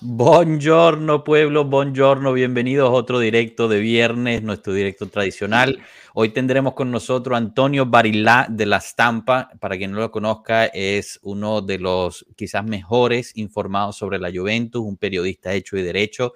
Buongiorno pueblo, buongiorno, bienvenidos a otro directo de viernes, nuestro directo tradicional. Hoy tendremos con nosotros Antonio Barilá de La Stampa. Para quien no lo conozca, es uno de los quizás mejores informados sobre la Juventus, un periodista hecho y derecho.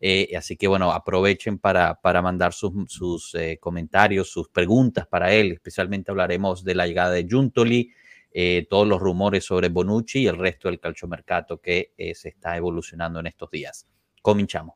Eh, así que bueno, aprovechen para, para mandar sus, sus eh, comentarios, sus preguntas para él. Especialmente hablaremos de la llegada de Juntoli, eh, todos los rumores sobre Bonucci y el resto del calciomercato que eh, se está evolucionando en estos días. Cominchamos.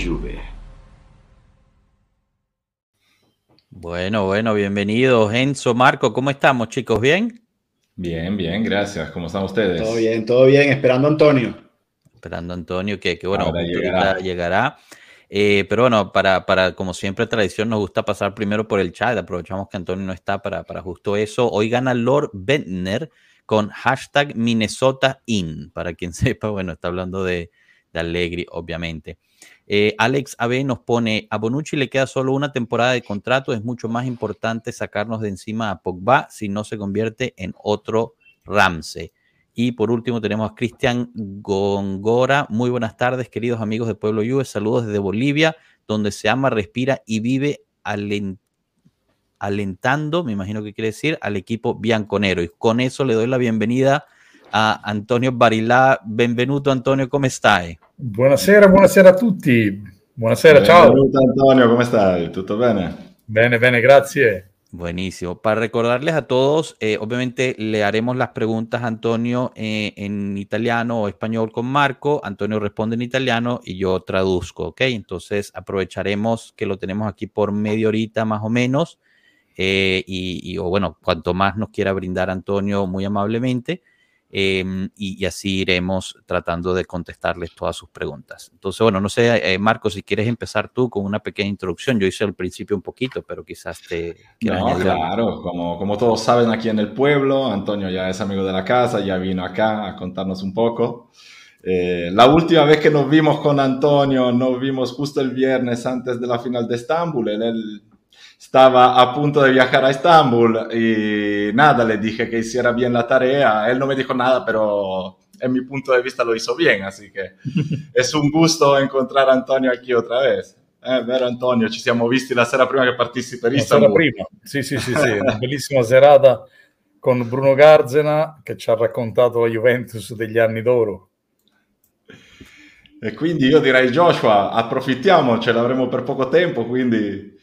Juve. Bueno, bueno, bienvenidos. Enzo, Marco, ¿cómo estamos, chicos? ¿Bien? Bien, bien, gracias. ¿Cómo están ustedes? Todo bien, todo bien. Esperando a Antonio. Esperando a Antonio, que, que bueno, llegará. llegará. Eh, pero bueno, para, para, como siempre, tradición, nos gusta pasar primero por el chat. Aprovechamos que Antonio no está para, para justo eso. Hoy gana Lord Bentner con hashtag Minnesota In. Para quien sepa, bueno, está hablando de, de Allegri, obviamente. Eh, Alex AB nos pone, a Bonucci le queda solo una temporada de contrato, es mucho más importante sacarnos de encima a Pogba si no se convierte en otro Ramsey. Y por último tenemos a Cristian Gongora. Muy buenas tardes, queridos amigos de Pueblo Juve. Saludos desde Bolivia, donde se ama, respira y vive alentando, me imagino que quiere decir, al equipo bianconero. Y con eso le doy la bienvenida a Antonio Barilà. Benvenuto Antonio, come stai? Buonasera, buonasera a tutti. Buonasera, ciao. Benvenuto Antonio, ¿cómo estás? ¿Tutto bene? Bene, bene, grazie. Buenísimo. Para recordarles a todos, eh, obviamente le haremos las preguntas a Antonio eh, en italiano o español con Marco. Antonio responde en italiano y yo traduzco, ¿ok? Entonces aprovecharemos que lo tenemos aquí por media horita más o menos. Eh, y, y, o bueno, cuanto más nos quiera brindar Antonio muy amablemente. Eh, y, y, así iremos tratando de contestarles todas sus preguntas. Entonces, bueno, no sé, eh, Marco, si quieres empezar tú con una pequeña introducción. Yo hice al principio un poquito, pero quizás te no, Claro, como, como todos saben aquí en el pueblo, Antonio ya es amigo de la casa, ya vino acá a contarnos un poco. Eh, la última vez que nos vimos con Antonio, nos vimos justo el viernes antes de la final de Estambul. En el, estaba a punto de viajar a Estambul y nada, le dije que hiciera bien la tarea. Él no me dijo nada, pero en mi punto de vista lo hizo bien, así que es un gusto encontrar a Antonio aquí otra vez. Eh, vero Antonio, ci siamo visti la sera prima che partissi per Istanbul. La sera prima, sì sì sì, sì. una bellissima serata con Bruno Garzena che ci ha raccontato la Juventus degli anni d'oro. E quindi io direi Joshua, approfittiamo, ce l'avremo per poco tempo, quindi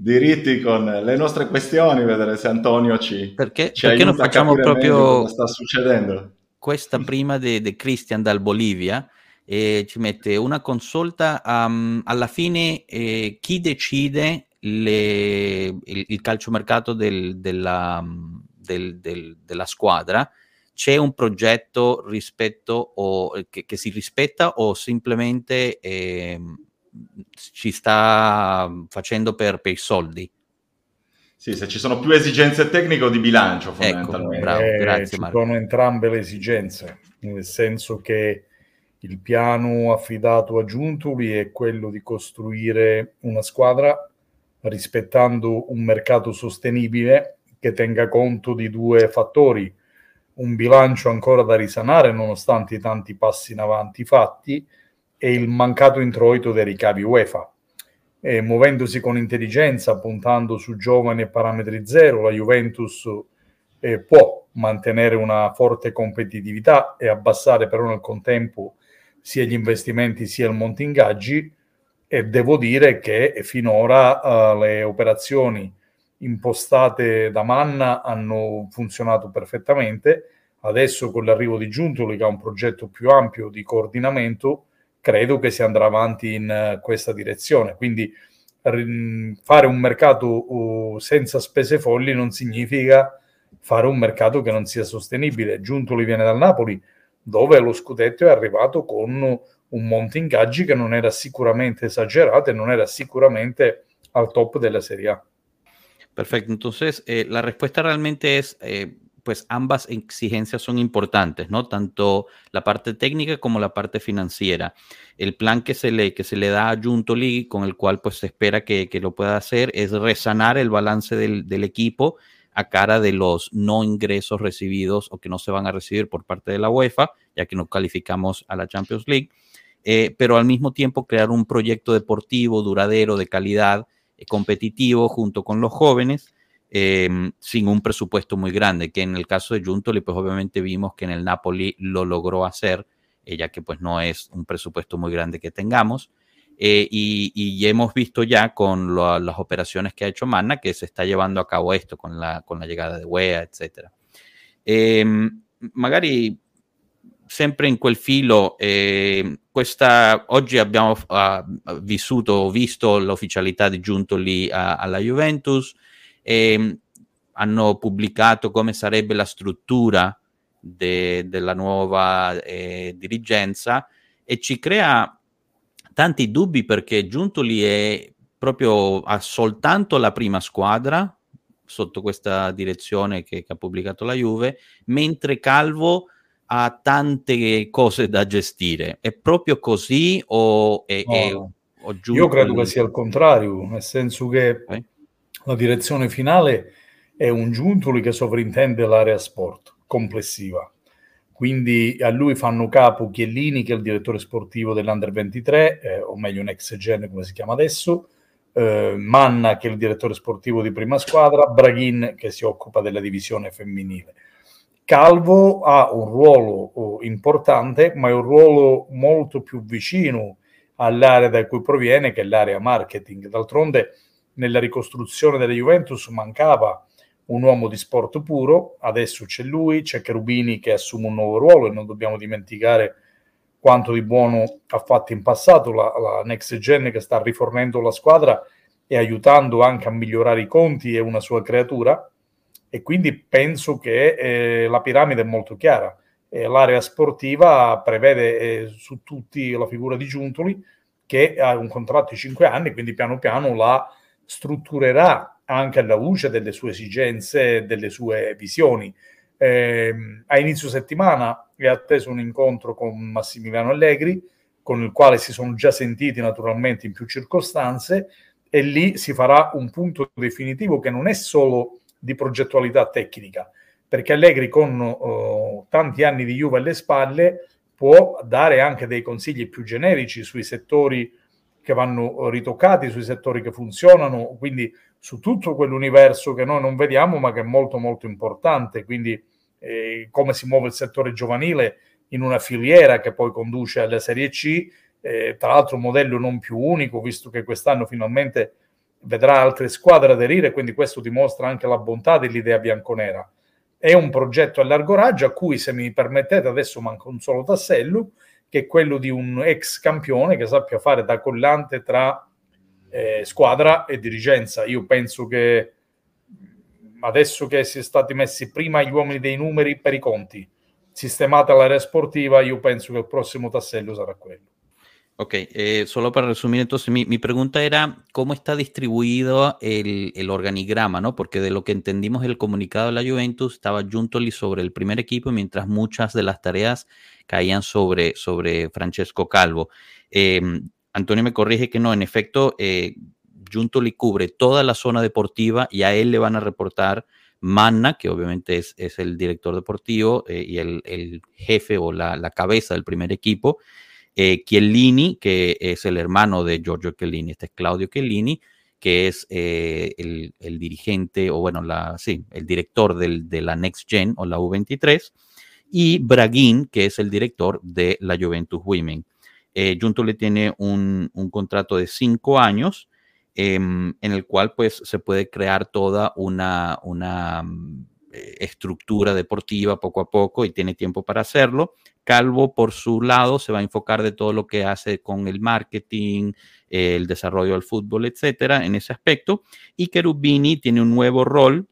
diritti con le nostre questioni, vedere se Antonio ci, perché, ci perché non facciamo proprio sta succedendo. Questa prima di Christian dal Bolivia e ci mette una consulta um, alla fine eh, chi decide le, il, il calciomercato del, della, del, del, della squadra c'è un progetto rispetto o, che, che, si rispetta o semplicemente eh, ci sta facendo per, per i soldi. Sì, se ci sono più esigenze tecniche o di bilancio, Ecco, fondamentalmente. bravo, Eh, grazie ci Marco. sono entrambe le esigenze, nel senso che il piano affidato a Giuntoli è quello di costruire una squadra rispettando un mercato sostenibile che tenga conto di due fattori, un bilancio ancora da risanare nonostante i tanti passi in avanti fatti e il mancato introito dei ricavi UEFA. E muovendosi con intelligenza, puntando su giovani e parametri zero, la Juventus eh, può mantenere una forte competitività e abbassare però nel contempo sia gli investimenti sia il monte ingaggi e devo dire che finora uh, le operazioni impostate da Manna hanno funzionato perfettamente, Adesso con l'arrivo di Giuntoli, che ha un progetto più ampio di coordinamento, credo che si andrà avanti in uh, questa direzione. Quindi fare un mercato senza spese folli non significa fare un mercato che non sia sostenibile. Giuntoli viene dal Napoli, dove lo scudetto è arrivato con un monte ingaggi che non era sicuramente esagerato e non era sicuramente al top de la Serie A. Perfecto, entonces eh, la respuesta realmente es, eh, pues ambas exigencias son importantes, ¿no? Tanto la parte técnica como la parte financiera. El plan que se le, que se le da a Juntoli, con el cual pues se espera que, que lo pueda hacer, es resanar el balance del, del equipo a cara de los no ingresos recibidos o que no se van a recibir por parte de la UEFA, ya que no calificamos a la Champions League, eh, pero al mismo tiempo crear un proyecto deportivo duradero, de calidad, eh, competitivo junto con los jóvenes, em, sin un presupuesto muy grande, que en el caso de Juntoli, pues obviamente vimos que en el Napoli lo logró hacer, eh, ya que pues no es un presupuesto muy grande que tengamos. Eh, y, hemos visto ya con las operaciones que ha hecho Manna que se está llevando a cabo esto con la, con la llegada de WEA, etc. Eh, magari sempre in quel filo, eh, questa, oggi abbiamo uh, vissuto, visto l'ufficialità di Giuntoli a, alla Juventus, e hanno pubblicato come sarebbe la struttura de, della nuova eh, dirigenza e ci crea tanti dubbi perché Giuntoli è proprio ha soltanto la prima squadra sotto questa direzione che, che ha pubblicato la Juve, mentre Calvo ha tante cose da gestire. È proprio così o è, no, è o Io credo che sia il contrario, nel senso che okay. La direzione finale è un Giuntoli che sovrintende l'area sport complessiva quindi a lui fanno capo Chiellini, che è il direttore sportivo dell'Under 23, eh, o meglio un ex gen come si chiama adesso, eh, Manna, che è il direttore sportivo di prima squadra, Braghin, che si occupa della divisione femminile. Calvo ha un ruolo oh, importante, ma è un ruolo molto più vicino all'area da cui proviene, che è l'area marketing. D'altronde, nella ricostruzione della Juventus mancava un uomo di sport puro, adesso c'è lui, c'è Cherubini che assume un nuovo ruolo e non dobbiamo dimenticare quanto di buono ha fatto in passato la, la Next Gen che sta rifornendo la squadra e aiutando anche a migliorare i conti è una sua creatura e quindi penso che eh, la piramide è molto chiara. Eh, l'area sportiva prevede eh, su tutti la figura di Giuntoli che ha un contratto di 5 anni, quindi piano piano la strutturerà anche alla luce delle sue esigenze e delle sue visioni. Eh, a inizio settimana è atteso un incontro con Massimiliano Allegri, con il quale si sono già sentiti naturalmente in più circostanze, e lì si farà un punto definitivo che non è solo di progettualità tecnica, perché Allegri con uh, tanti anni di Juve alle spalle può dare anche dei consigli più generici sui settori che vanno ritoccati, sui settori che funzionano, quindi su tutto quell'universo che noi non vediamo ma che è molto molto importante, quindi eh, come si muove il settore giovanile in una filiera che poi conduce alla Serie C, eh, tra l'altro un modello non più unico, visto che quest'anno finalmente vedrà altre squadre aderire, quindi questo dimostra anche la bontà dell'idea bianconera. È un progetto a largo raggio a cui, se mi permettete, adesso manca un solo tassello, che è quello di un ex campione che sappia fare da collante tra eh, squadra e dirigenza. Io penso che adesso che si è stati messi prima gli uomini dei numeri per i conti, sistemata l'area sportiva, io penso che il prossimo tassello sarà quello. Ok, eh, solo para resumir, entonces mi, mi, pregunta era cómo está distribuido el, el, organigrama, ¿no? Porque de lo que entendimos el comunicado de la Juventus estaba Juntoli sobre el primer equipo, mientras muchas de las tareas caían sobre, sobre Francesco Calvo. Eh, Antonio me corrige que no, en efecto, eh, Juntoli cubre toda la zona deportiva y a él le van a reportar Manna, que obviamente es, el director deportivo eh, y el, jefe o la, cabeza del primer equipo, eh, Chiellini, que es el hermano de Giorgio Chiellini, este es Claudio Chiellini, que es eh, el, dirigente, o bueno, la, sí, el director de la Next Gen o la U23, y Braguin, que es el director de la Juventus Women. Eh, le tiene un, contrato de cinco años em, en el cual pues se puede crear toda una, una estructura deportiva poco a poco y tiene tiempo para hacerlo. Calvo, por su lado, se va a enfocar de todo lo que hace con el marketing, el desarrollo del fútbol, etcétera, en ese aspecto. Y Cherubini tiene un nuevo rol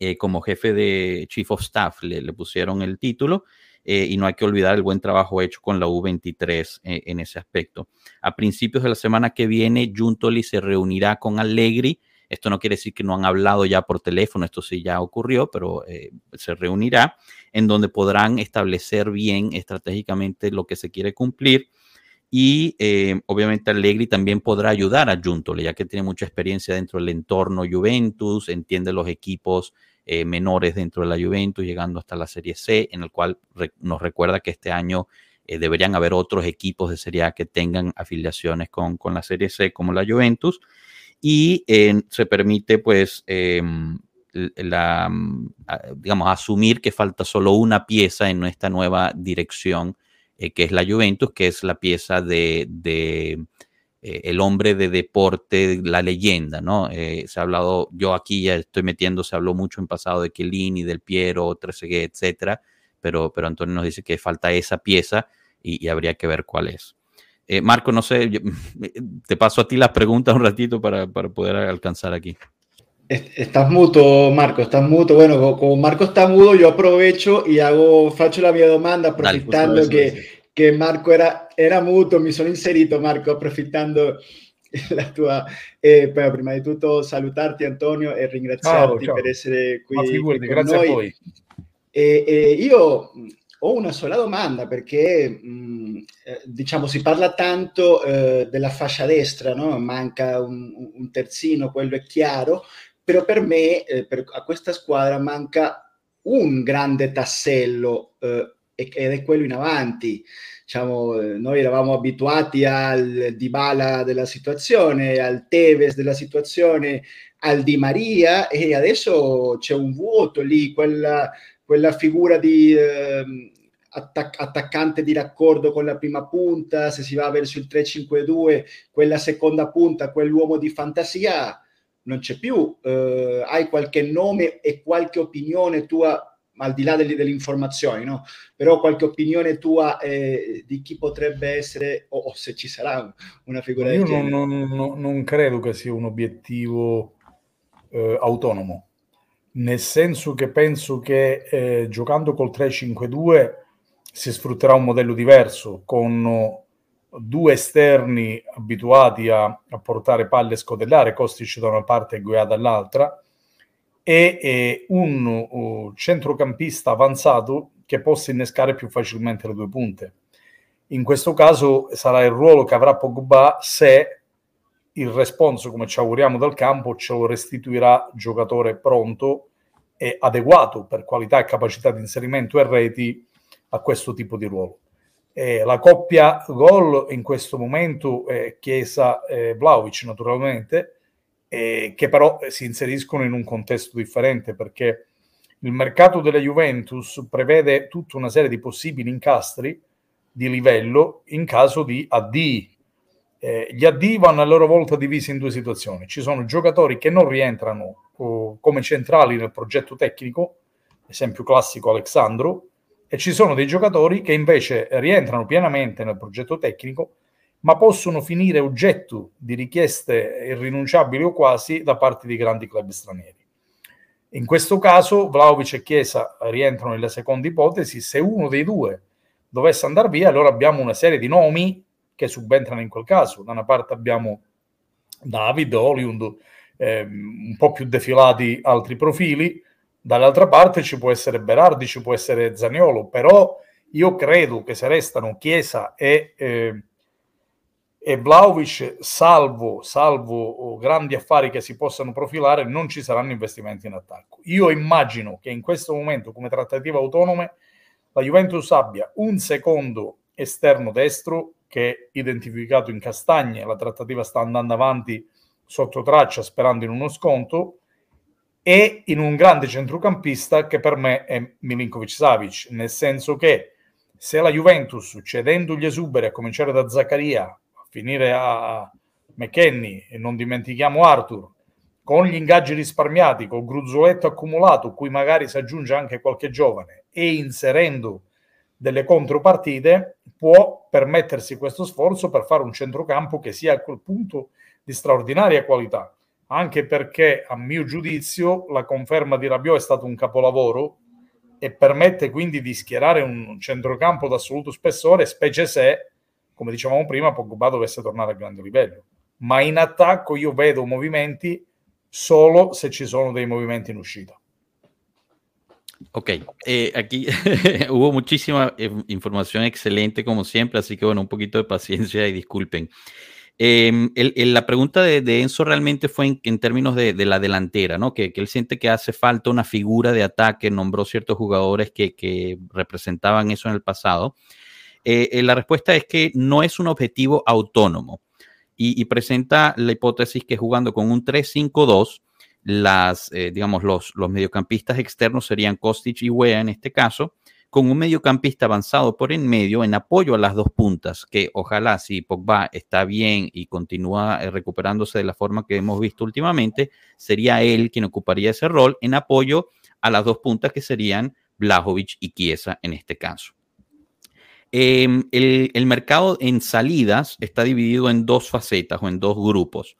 eh, como jefe de Chief of Staff, le, pusieron el título. Eh, y no hay que olvidar el buen trabajo hecho con la U23 eh, en ese aspecto. A principios de la semana que viene, Juntoli se reunirá con Allegri. Esto no quiere decir que no han hablado ya por teléfono, esto sí ya ocurrió, pero se reunirá en donde podrán establecer bien estratégicamente lo que se quiere cumplir y eh, obviamente Allegri también podrá ayudar a Juntole, ya que tiene mucha experiencia dentro del entorno Juventus, entiende los equipos eh, menores dentro de la Juventus, llegando hasta la Serie C, en el cual nos recuerda que este año eh, deberían haber otros equipos de Serie A que tengan afiliaciones con, con la Serie C, como la Juventus, y se permite, pues, em, la, digamos, asumir que falta solo una pieza en esta nueva dirección eh, que es la Juventus, que es la pieza de, eh, el hombre de deporte, la leyenda, ¿no? Eh, se ha hablado, yo aquí ya estoy metiendo, se habló mucho en pasado de Chiellini, del Piero, Trezeguet, etcétera, pero, pero Antonio nos dice que falta esa pieza y, habría que ver cuál es. Marco, no sé, te paso a ti las preguntas un ratito para, para poder alcanzar aquí. Estás muto, Marco, estás muto. Bueno, como Marco está mudo, yo aprovecho y hago, faccio la mia domanda approfittando che, che, Marco era, era muto, mi sono inserito Marco approfittando la tua... Eh, prima di tutto salutarti Antonio e ringraziarti ciao, ciao. per essere qui, figurati, qui grazie noi. a voi. E, e io ho una sola domanda perché mh, eh, diciamo si parla tanto eh, della fascia destra, no? manca un, un, terzino, quello è chiaro, però per me, eh, per, a questa squadra manca un grande tassello eh, ed è quello in avanti. Diciamo, eh, noi eravamo abituati al Dybala della situazione, al Tevez della situazione, al Di Maria e adesso c'è un vuoto lì, quella, quella figura di eh, attac- attaccante di raccordo con la prima punta, se si va verso il 3-5-2, quella seconda punta, quell'uomo di fantasia non c'è più, eh, hai qualche nome e qualche opinione tua, al di là delle, delle informazioni, no? però qualche opinione tua eh, di chi potrebbe essere, o, o, se ci sarà una figura Io non, non, non, non, credo che sia un obiettivo eh, autonomo, nel senso che penso che eh, giocando col 3-5-2 si sfrutterà un modello diverso, con due esterni abituati a, a portare palle e scodellare, Kostic da una parte e Guia dall'altra, e, e un uh, centrocampista avanzato che possa innescare più facilmente le due punte. In questo caso sarà il ruolo che avrà Pogba se il responso, come ci auguriamo dal campo, ce lo restituirà giocatore pronto e adeguato per qualità e capacità di inserimento e reti a questo tipo di ruolo. Eh, la coppia gol in questo momento è Chiesa e Vlaovic naturalmente, eh, che però si inseriscono in un contesto differente perché il mercato della Juventus prevede tutta una serie di possibili incastri di livello in caso di AD. Eh, gli AD vanno a loro volta divisi in due situazioni. Ci sono giocatori che non rientrano oh, come centrali nel progetto tecnico, esempio classico Alexandro, e ci sono dei giocatori che invece rientrano pienamente nel progetto tecnico, ma possono finire oggetto di richieste irrinunciabili o quasi da parte di grandi club stranieri. In questo caso Vlaovic e Chiesa rientrano nella seconda ipotesi, se uno dei due dovesse andare via, allora abbiamo una serie di nomi che subentrano in quel caso. Da una parte abbiamo David, Oliund, eh, un po' più defilati altri profili, Dall'altra parte ci può essere Berardi, ci può essere Zaniolo, però io credo che se restano Chiesa e, eh, e Vlaovic, salvo, salvo grandi affari che si possano profilare, non ci saranno investimenti in attacco. Io immagino che in questo momento, come trattative autonome, la Juventus abbia un secondo esterno destro che identificato in Castagne, la trattativa sta andando avanti sotto traccia sperando in uno sconto, e in un grande centrocampista che per me è Milinkovic Savic, nel senso che se la Juventus, cedendo gli esuberi a cominciare da Zaccaria, a finire a McKenny e non dimentichiamo Arthur, con gli ingaggi risparmiati, col gruzzoletto accumulato, cui magari si aggiunge anche qualche giovane, e inserendo delle contropartite, può permettersi questo sforzo per fare un centrocampo che sia a quel punto di straordinaria qualità, anche perché a mio giudizio la conferma di Rabiot è stato un capolavoro e permette quindi di schierare un centrocampo d'assoluto spessore, specie se, come dicevamo prima, Pogba dovesse tornare a grande livello. Ma in attacco io vedo movimenti solo se ci sono dei movimenti in uscita. Ok, eh, aquí hubo muchísima eh, información excelente como siempre, así que bueno, un poquito de paciencia y disculpen. El, la pregunta de, Enzo realmente fue en, términos de, la delantera, ¿no? Que, él siente que hace falta una figura de ataque, nombró ciertos jugadores que, representaban eso en el pasado. Eh, la respuesta es que no es un objetivo autónomo y presenta la hipótesis que jugando con un 3-5-2, las, eh, digamos, los, los mediocampistas externos serían Kostic y Wea en este caso, con un mediocampista avanzado por en medio en apoyo a las dos puntas, que ojalá si Pogba está bien y continúa eh, recuperándose de la forma que hemos visto últimamente, sería él quien ocuparía ese rol en apoyo a las dos puntas que serían Blajovic y Chiesa en este caso. Eh, el, el mercado en salidas está dividido en dos facetas o en dos grupos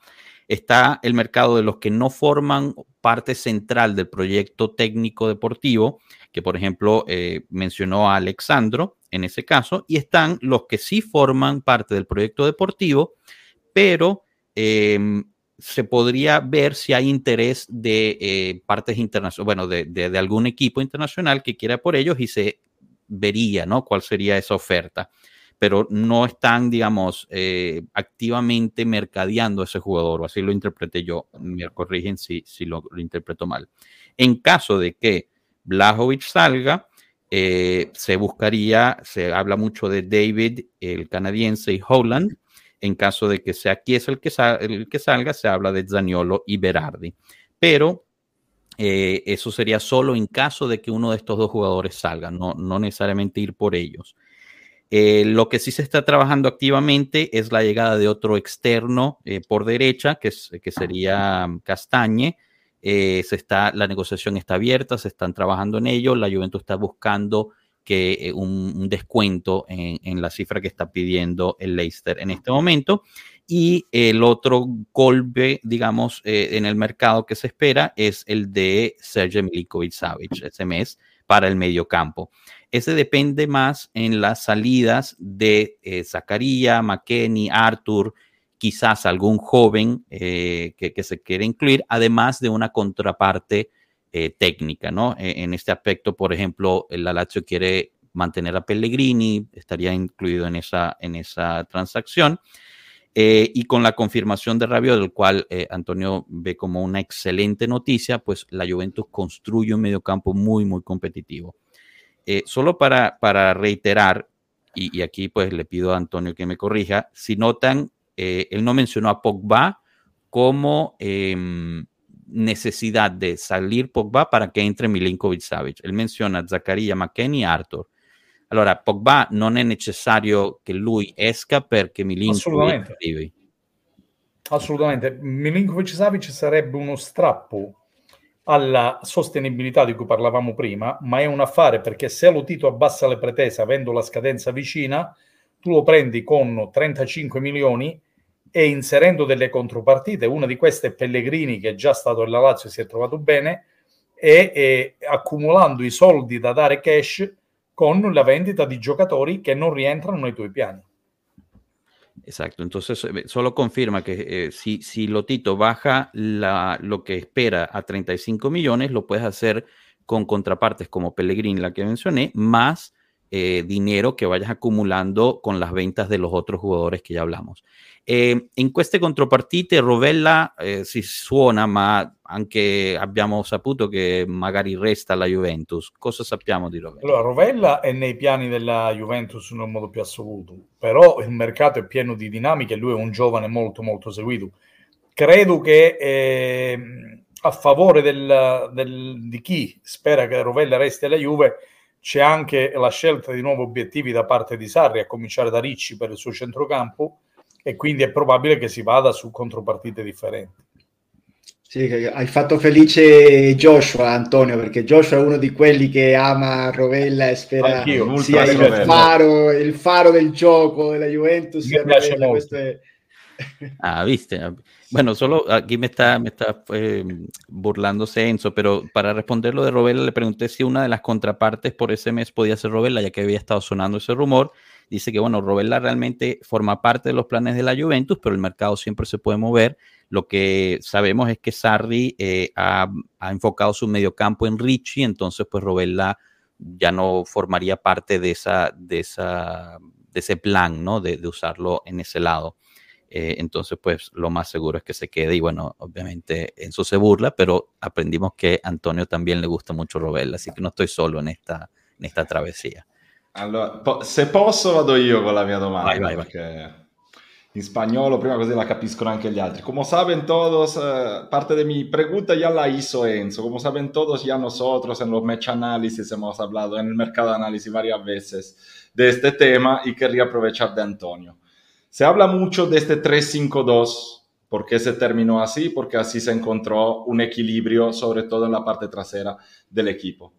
está el mercado de los que no forman parte central del proyecto técnico deportivo, que por ejemplo eh, mencionó a Alexandro en ese caso, y están los que sí forman parte del proyecto deportivo, pero eh, se podría ver si hay interés de eh, partes internacionales, bueno, de, de, de, algún equipo internacional que quiera por ellos y se vería, ¿no? ¿Cuál sería esa oferta? Pero no están, digamos, eh, activamente mercadeando a ese jugador, o así lo interpreté yo. Me corrigen si, si lo, interpreto mal. En caso de que Blajovic salga, eh, se buscaría, se habla mucho de David, el canadiense, y Holland. En caso de que sea Chiesa el que, el que salga, se habla de Zaniolo y Berardi. Pero eh, eso sería solo en caso de que uno de estos dos jugadores salga, no, no necesariamente ir por ellos. Eh, lo que sí se está trabajando activamente es la llegada de otro externo eh, por derecha, que, es, que sería Castañe. Eh, se está, la negociación está abierta, se están trabajando en ello. La Juventus está buscando que un, descuento en, la cifra que está pidiendo el Leicester en este momento. Y el otro golpe, digamos, en el mercado que se espera es el de Sergio Milikovic Savic ese mes para el mediocampo. Ese depende más en las salidas de eh, Zacarías, McKenny, Arthur, quizás algún joven eh, que, que, se quiere incluir, además de una contraparte eh, técnica, ¿no? E, en este aspecto, por ejemplo, el Lazio quiere mantener a Pellegrini, estaría incluido en esa, en esa transacción. Eh, y con la confirmación de Rabiot, del cual eh, Antonio ve como una excelente noticia, pues la Juventus construye un mediocampo muy, muy competitivo. Eh, solo para, para reiterar, y, y, aquí pues le pido a Antonio que me corrija, si notan, él no mencionó a Pogba como em, necesidad de salir Pogba para che entre Milinkovic Savic. Él menciona Zaccaria, McKenny e Arthur. Allora, Pogba non è necessario che lui esca perché Milinkovic arrivi. Assolutamente. Milinkovic Savic sarebbe uno strappo alla sostenibilità di cui parlavamo prima, ma è un affare perché se lo Tito abbassa le pretese avendo la scadenza vicina, tu lo prendi con 35 milioni e inserendo delle contropartite, una di queste è Pellegrini che è già stato nella Lazio e si è trovato bene, e, e accumulando i soldi da dare cash con la vendita di giocatori che non rientrano nei tuoi piani. Exacto, entonces eh, solo confirma que eh, si, si Lotito baja lo que espera a 35 millones, lo puedes hacer con contrapartes como Pellegrini, la que mencioné, más eh, dinero che vayas accumulando con las ventas de los otros jugadores que ya hablamos. Eh, in queste contropartite Rovella si suona, ma anche abbiamo saputo che magari resta la Juventus. Cosa sappiamo di Rovella? Allora, Rovella è nei piani della Juventus in un modo più assoluto, però il mercato è pieno di dinamiche e lui è un giovane molto molto seguito. Credo che eh, a favore del, del, di chi spera che Rovella resti alla Juve c'è anche la scelta di nuovi obiettivi da parte di Sarri, a cominciare da Ricci per il suo centrocampo, e quindi è probabile che si vada su contropartite differenti. Sì, hai fatto felice Joshua, Antonio, perché Joshua è uno di quelli che ama Rovella e spera sia il faro, il faro, del gioco della Juventus. Sia Rovella, questo è... Ah, viste. Bueno, solo aquí me está, me está eh, burlando Enzo, pero para responder lo de Rovella le pregunté si una de las contrapartes por ese mes podía ser Rovella, ya que había estado sonando ese rumor. Dice que, bueno, Rovella realmente forma parte de los planes de la Juventus, pero el mercado siempre se puede mover lo que sabemos es que Sarri eh, ha, enfocado su mediocampo en Richie, entonces pues Robella ya no formaría parte de, esa, de, esa, de ese plan, ¿no? De, usarlo en ese lado. Eh, entonces, pues lo más seguro es que se quede y bueno, obviamente Enzo se burla, pero aprendimos que a Antonio también le gusta mucho Robella, así que no estoy solo en esta, en esta travesía. Allora, se posso vado io con la mia domanda. Vai, vai, vai. en español, prima così la capiscono anche gli altri. Como saben todos, eh, parte de mi pregunta ya la hizo Enzo. Como saben todos, ya nosotros en los match análisis hemos hablado en el mercado de análisis varias veces de este tema y querría aprovechar de Antonio. Se habla mucho de este 3-5-2. ¿Por qué se terminó así? Porque así se encontró un equilibrio, sobre todo en la parte trasera del equipo.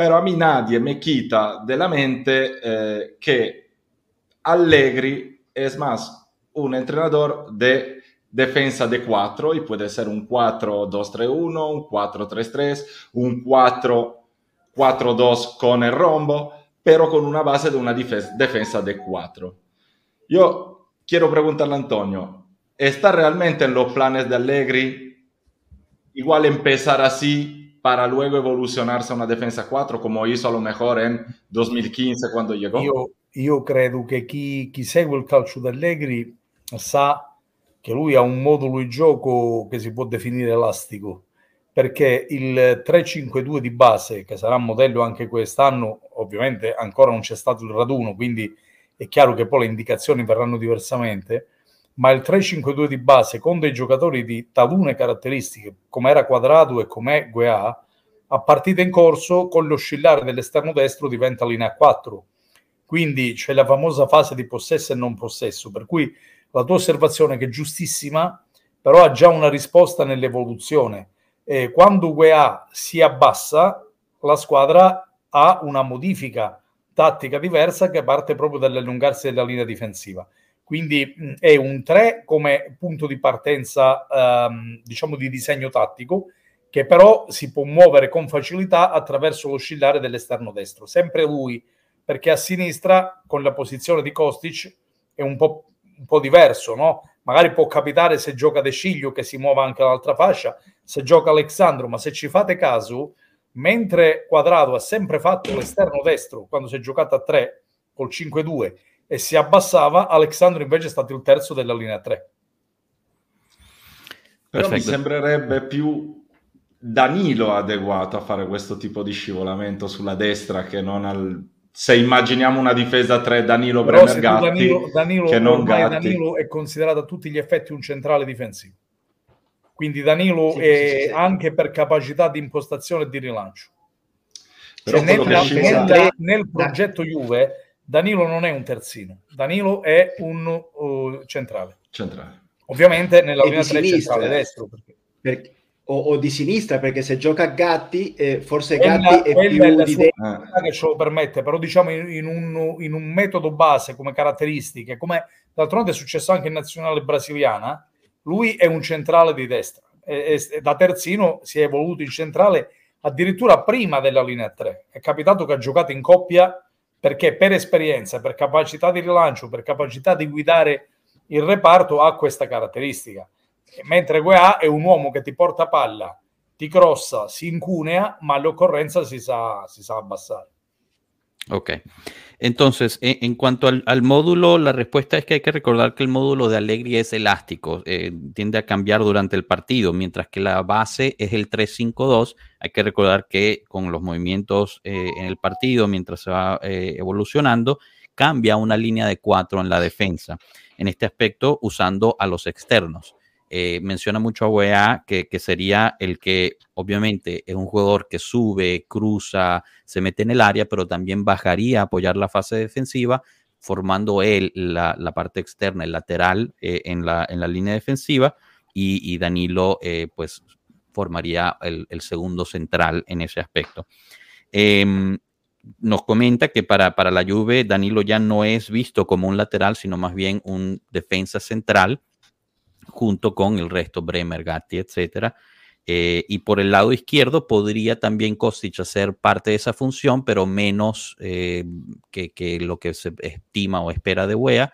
Pero a mí nadie me quita de la mente eh, que Allegri es más un entrenador de defensa de 4 y puede ser un 4-2-3-1, un 4-3-3, un 4-4-2 con el rombo, pero con una base de una defensa de 4. Yo quiero preguntarle a Antonio, ¿está realmente en los planes de Allegri igual empezar así para luego evolucionarse a una defensa 4 como hizo a lo mejor en 2015 cuando llegó? Io, io credo che chi, chi segue il calcio di Allegri sa che lui ha un modulo di gioco che si può definire elastico, perché il 3-5-2 di base, che sarà modello anche quest'anno, ovviamente ancora non c'è stato il raduno, quindi è chiaro che poi le indicazioni verranno diversamente, ma il 3-5-2 di base con dei giocatori di talune caratteristiche, come era Quadrato e come Guea, a partita in corso con l'oscillare dell'esterno destro diventa linea 4. Quindi c'è la famosa fase di possesso e non possesso, per cui la tua osservazione che è giustissima, però ha già una risposta nell'evoluzione. Eh, quando UEA si abbassa, la squadra ha una modifica tattica diversa che parte proprio dall'allungarsi della linea difensiva. Quindi è un 3 come punto di partenza, ehm, diciamo, di disegno tattico, che però si può muovere con facilità attraverso l'oscillare dell'esterno destro. Sempre lui, perché a sinistra, con la posizione di Kostic, è un po' un po' diverso, no? Magari può capitare se gioca De Sciglio che si muova anche l'altra fascia, se gioca Alexandro, ma se ci fate caso, mentre Quadrado ha sempre fatto l'esterno destro quando si è giocato a 3 col 5-2 e si abbassava, Alexandro invece è stato il terzo della linea 3. Però Perfetto. mi sembrerebbe più Danilo adeguato a fare questo tipo di scivolamento sulla destra che non al se immaginiamo una difesa 3 Danilo Però Bremer Gatti Danilo, Danilo, che non Gatti. Danilo è considerato a tutti gli effetti un centrale difensivo quindi Danilo sì, è sì, sì, anche per capacità di impostazione e di rilancio cioè, nel, nel, nel, progetto Juve Danilo non è un terzino Danilo è un uh, centrale. centrale ovviamente nella linea 3 centrale destro perché, perché o, o, di sinistra, perché se gioca a Gatti, eh, forse Gatti è più è di destra. che ce lo permette, però diciamo in, in, un, in, un, metodo base come caratteristiche, come d'altronde è successo anche in nazionale brasiliana, lui è un centrale di destra. E, e, da terzino si è evoluto in centrale addirittura prima della linea 3. È capitato che ha giocato in coppia perché per esperienza, per capacità di rilancio, per capacità di guidare il reparto ha questa caratteristica mentre Guea è un uomo che ti porta palla, ti crossa, si incunea, ma all'occorrenza si sa, si sa abbassar. Ok. Entonces, en, cuanto al, al, módulo, la respuesta es que hay que recordar que el módulo de Allegri es elástico, eh, tiende a cambiar durante el partido, mientras que la base es el 3-5-2. Hay que recordar que con los movimientos eh, en el partido, mientras se va eh, evolucionando, cambia una línea de 4 en la defensa. En este aspecto, usando a los externos. Eh, menciona mucho a UEA, que, sería el que obviamente es un jugador que sube, cruza, se mete en el área, pero también bajaría a apoyar la fase defensiva, formando él la, parte externa, el lateral eh, en, la, en, la, línea defensiva, y, Danilo, eh, pues formaría el, segundo central en ese aspecto. Em, nos comenta que para, para la Juve Danilo ya no es visto como un lateral, sino más bien un defensa central, junto con el resto, Bremer, Gatti, etcétera. Eh, y por el lado izquierdo podría también Kostic hacer parte de esa función, pero menos eh, que, lo que se estima o espera de Wea.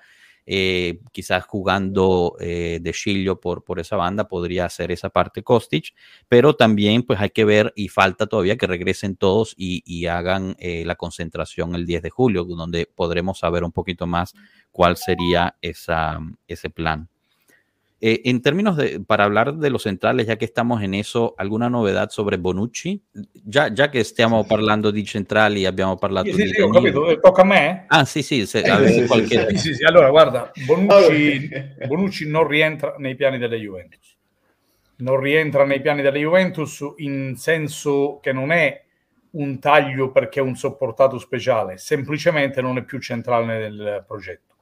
Eh, quizás jugando de Chillo por, por esa banda podría hacer esa parte Kostic, pero también pues hay que ver y falta todavía que regresen todos y, y hagan la concentración el 10 de julio, donde podremos saber un poquito más cuál sería esa, ese plan. Eh, en términos de, para hablar de los centrales, ya que estamos en eso, ¿alguna novedad sobre Bonucci? Ya, ya que estamos hablando di centrali, abbiamo parlato sì, di... Sì, ho capito, tocca a me? Ah, sì, sì, se, eh, sì, qualche... sì, sì, sì, allora guarda, Bonucci, Bonucci non rientra nei piani della Juventus. Non rientra nei piani della Juventus in senso che non è un taglio perché è un sopportato speciale, semplicemente non è più centrale nel progetto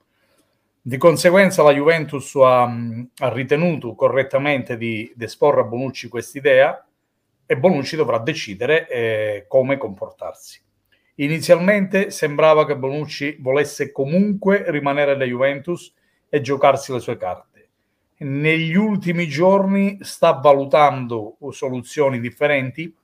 di conseguenza la Juventus ha, ha ritenuto correttamente di, di esporre a Bonucci quest'idea e Bonucci dovrà decidere eh, come comportarsi. Inizialmente sembrava che Bonucci volesse comunque rimanere alla Juventus e giocarsi le sue carte. Negli ultimi giorni sta valutando soluzioni differenti,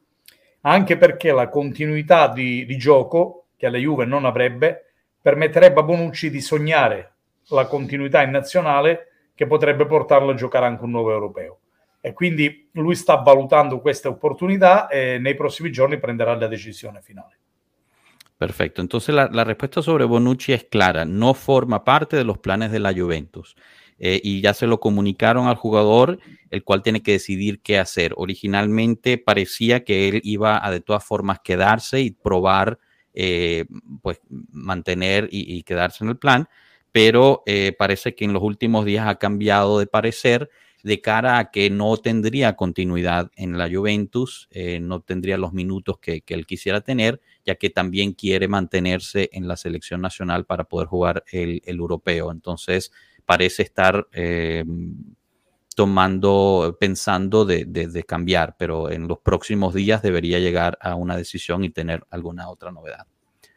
anche perché la continuità di, di gioco, che la Juve non avrebbe, permetterebbe a Bonucci di sognare la continuità in nazionale che potrebbe portarlo a giocare anche un nuovo europeo. E quindi lui sta valutando queste opportunità e nei prossimi giorni prenderá la decisione finale. Perfecto. Entonces la, la, respuesta sobre Bonucci es clara. No forma parte de los planes de la Juventus. Eh, y ya se lo comunicaron al jugador, el cual tiene que decidir qué hacer. Originalmente parecía que él iba a de todas formas quedarse y probar, eh, pues mantener y, quedarse en el plan pero eh, parece que en los últimos días ha cambiado de parecer de cara a que no tendría continuidad en la Juventus, eh, no tendría los minutos que, él quisiera tener, ya que también quiere mantenerse en la selección nacional para poder jugar el, europeo. Entonces parece estar eh, tomando, pensando de cambiar, pero en los próximos días debería llegar a una decisión y tener alguna otra novedad.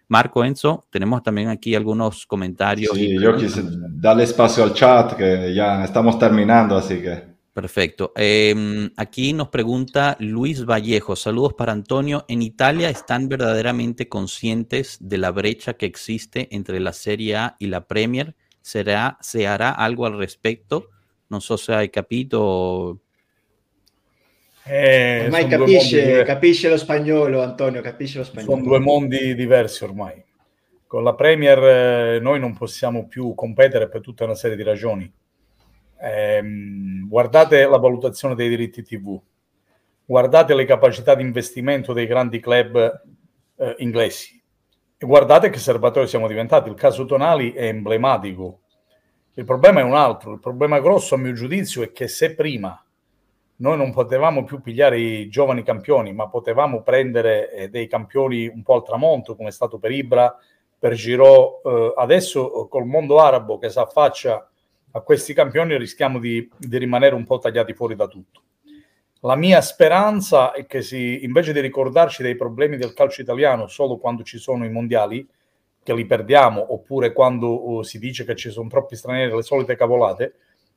Marco Enzo, tenemos también aquí algunos comentarios. Sí, yo quise darle espacio al chat, que ya estamos terminando, así que. Perfecto. Em, aquí nos pregunta Luis Vallejo, saludos para Antonio. ¿En Italia están verdaderamente conscientes de la brecha que existe entre la Serie A y la Premier? ¿Será, ¿Se hará algo al respecto? No sé si hay capito eh, ormai capisce, capisce, lo spagnolo, Antonio, capisce lo spagnolo. Sono due mondi diversi ormai. Con la Premier eh, noi non possiamo più competere per tutta una serie di ragioni. Eh, guardate la valutazione dei diritti TV, guardate le capacità di investimento dei grandi club eh, inglesi e guardate che serbatoio siamo diventati. Il caso Tonali è emblematico. Il problema è un altro. Il problema grosso, a mio giudizio, è che se prima noi non potevamo più pigliare i giovani campioni, ma potevamo prendere eh, dei campioni un po' al tramonto, come è stato per Ibra, per Giro. Eh, adesso col mondo arabo che si affaccia a questi campioni rischiamo di, di, rimanere un po' tagliati fuori da tutto. La mia speranza è che si, invece di ricordarci dei problemi del calcio italiano solo quando ci sono i mondiali, che li perdiamo, oppure quando uh, si dice che ci sono troppi stranieri, le solite cavolate,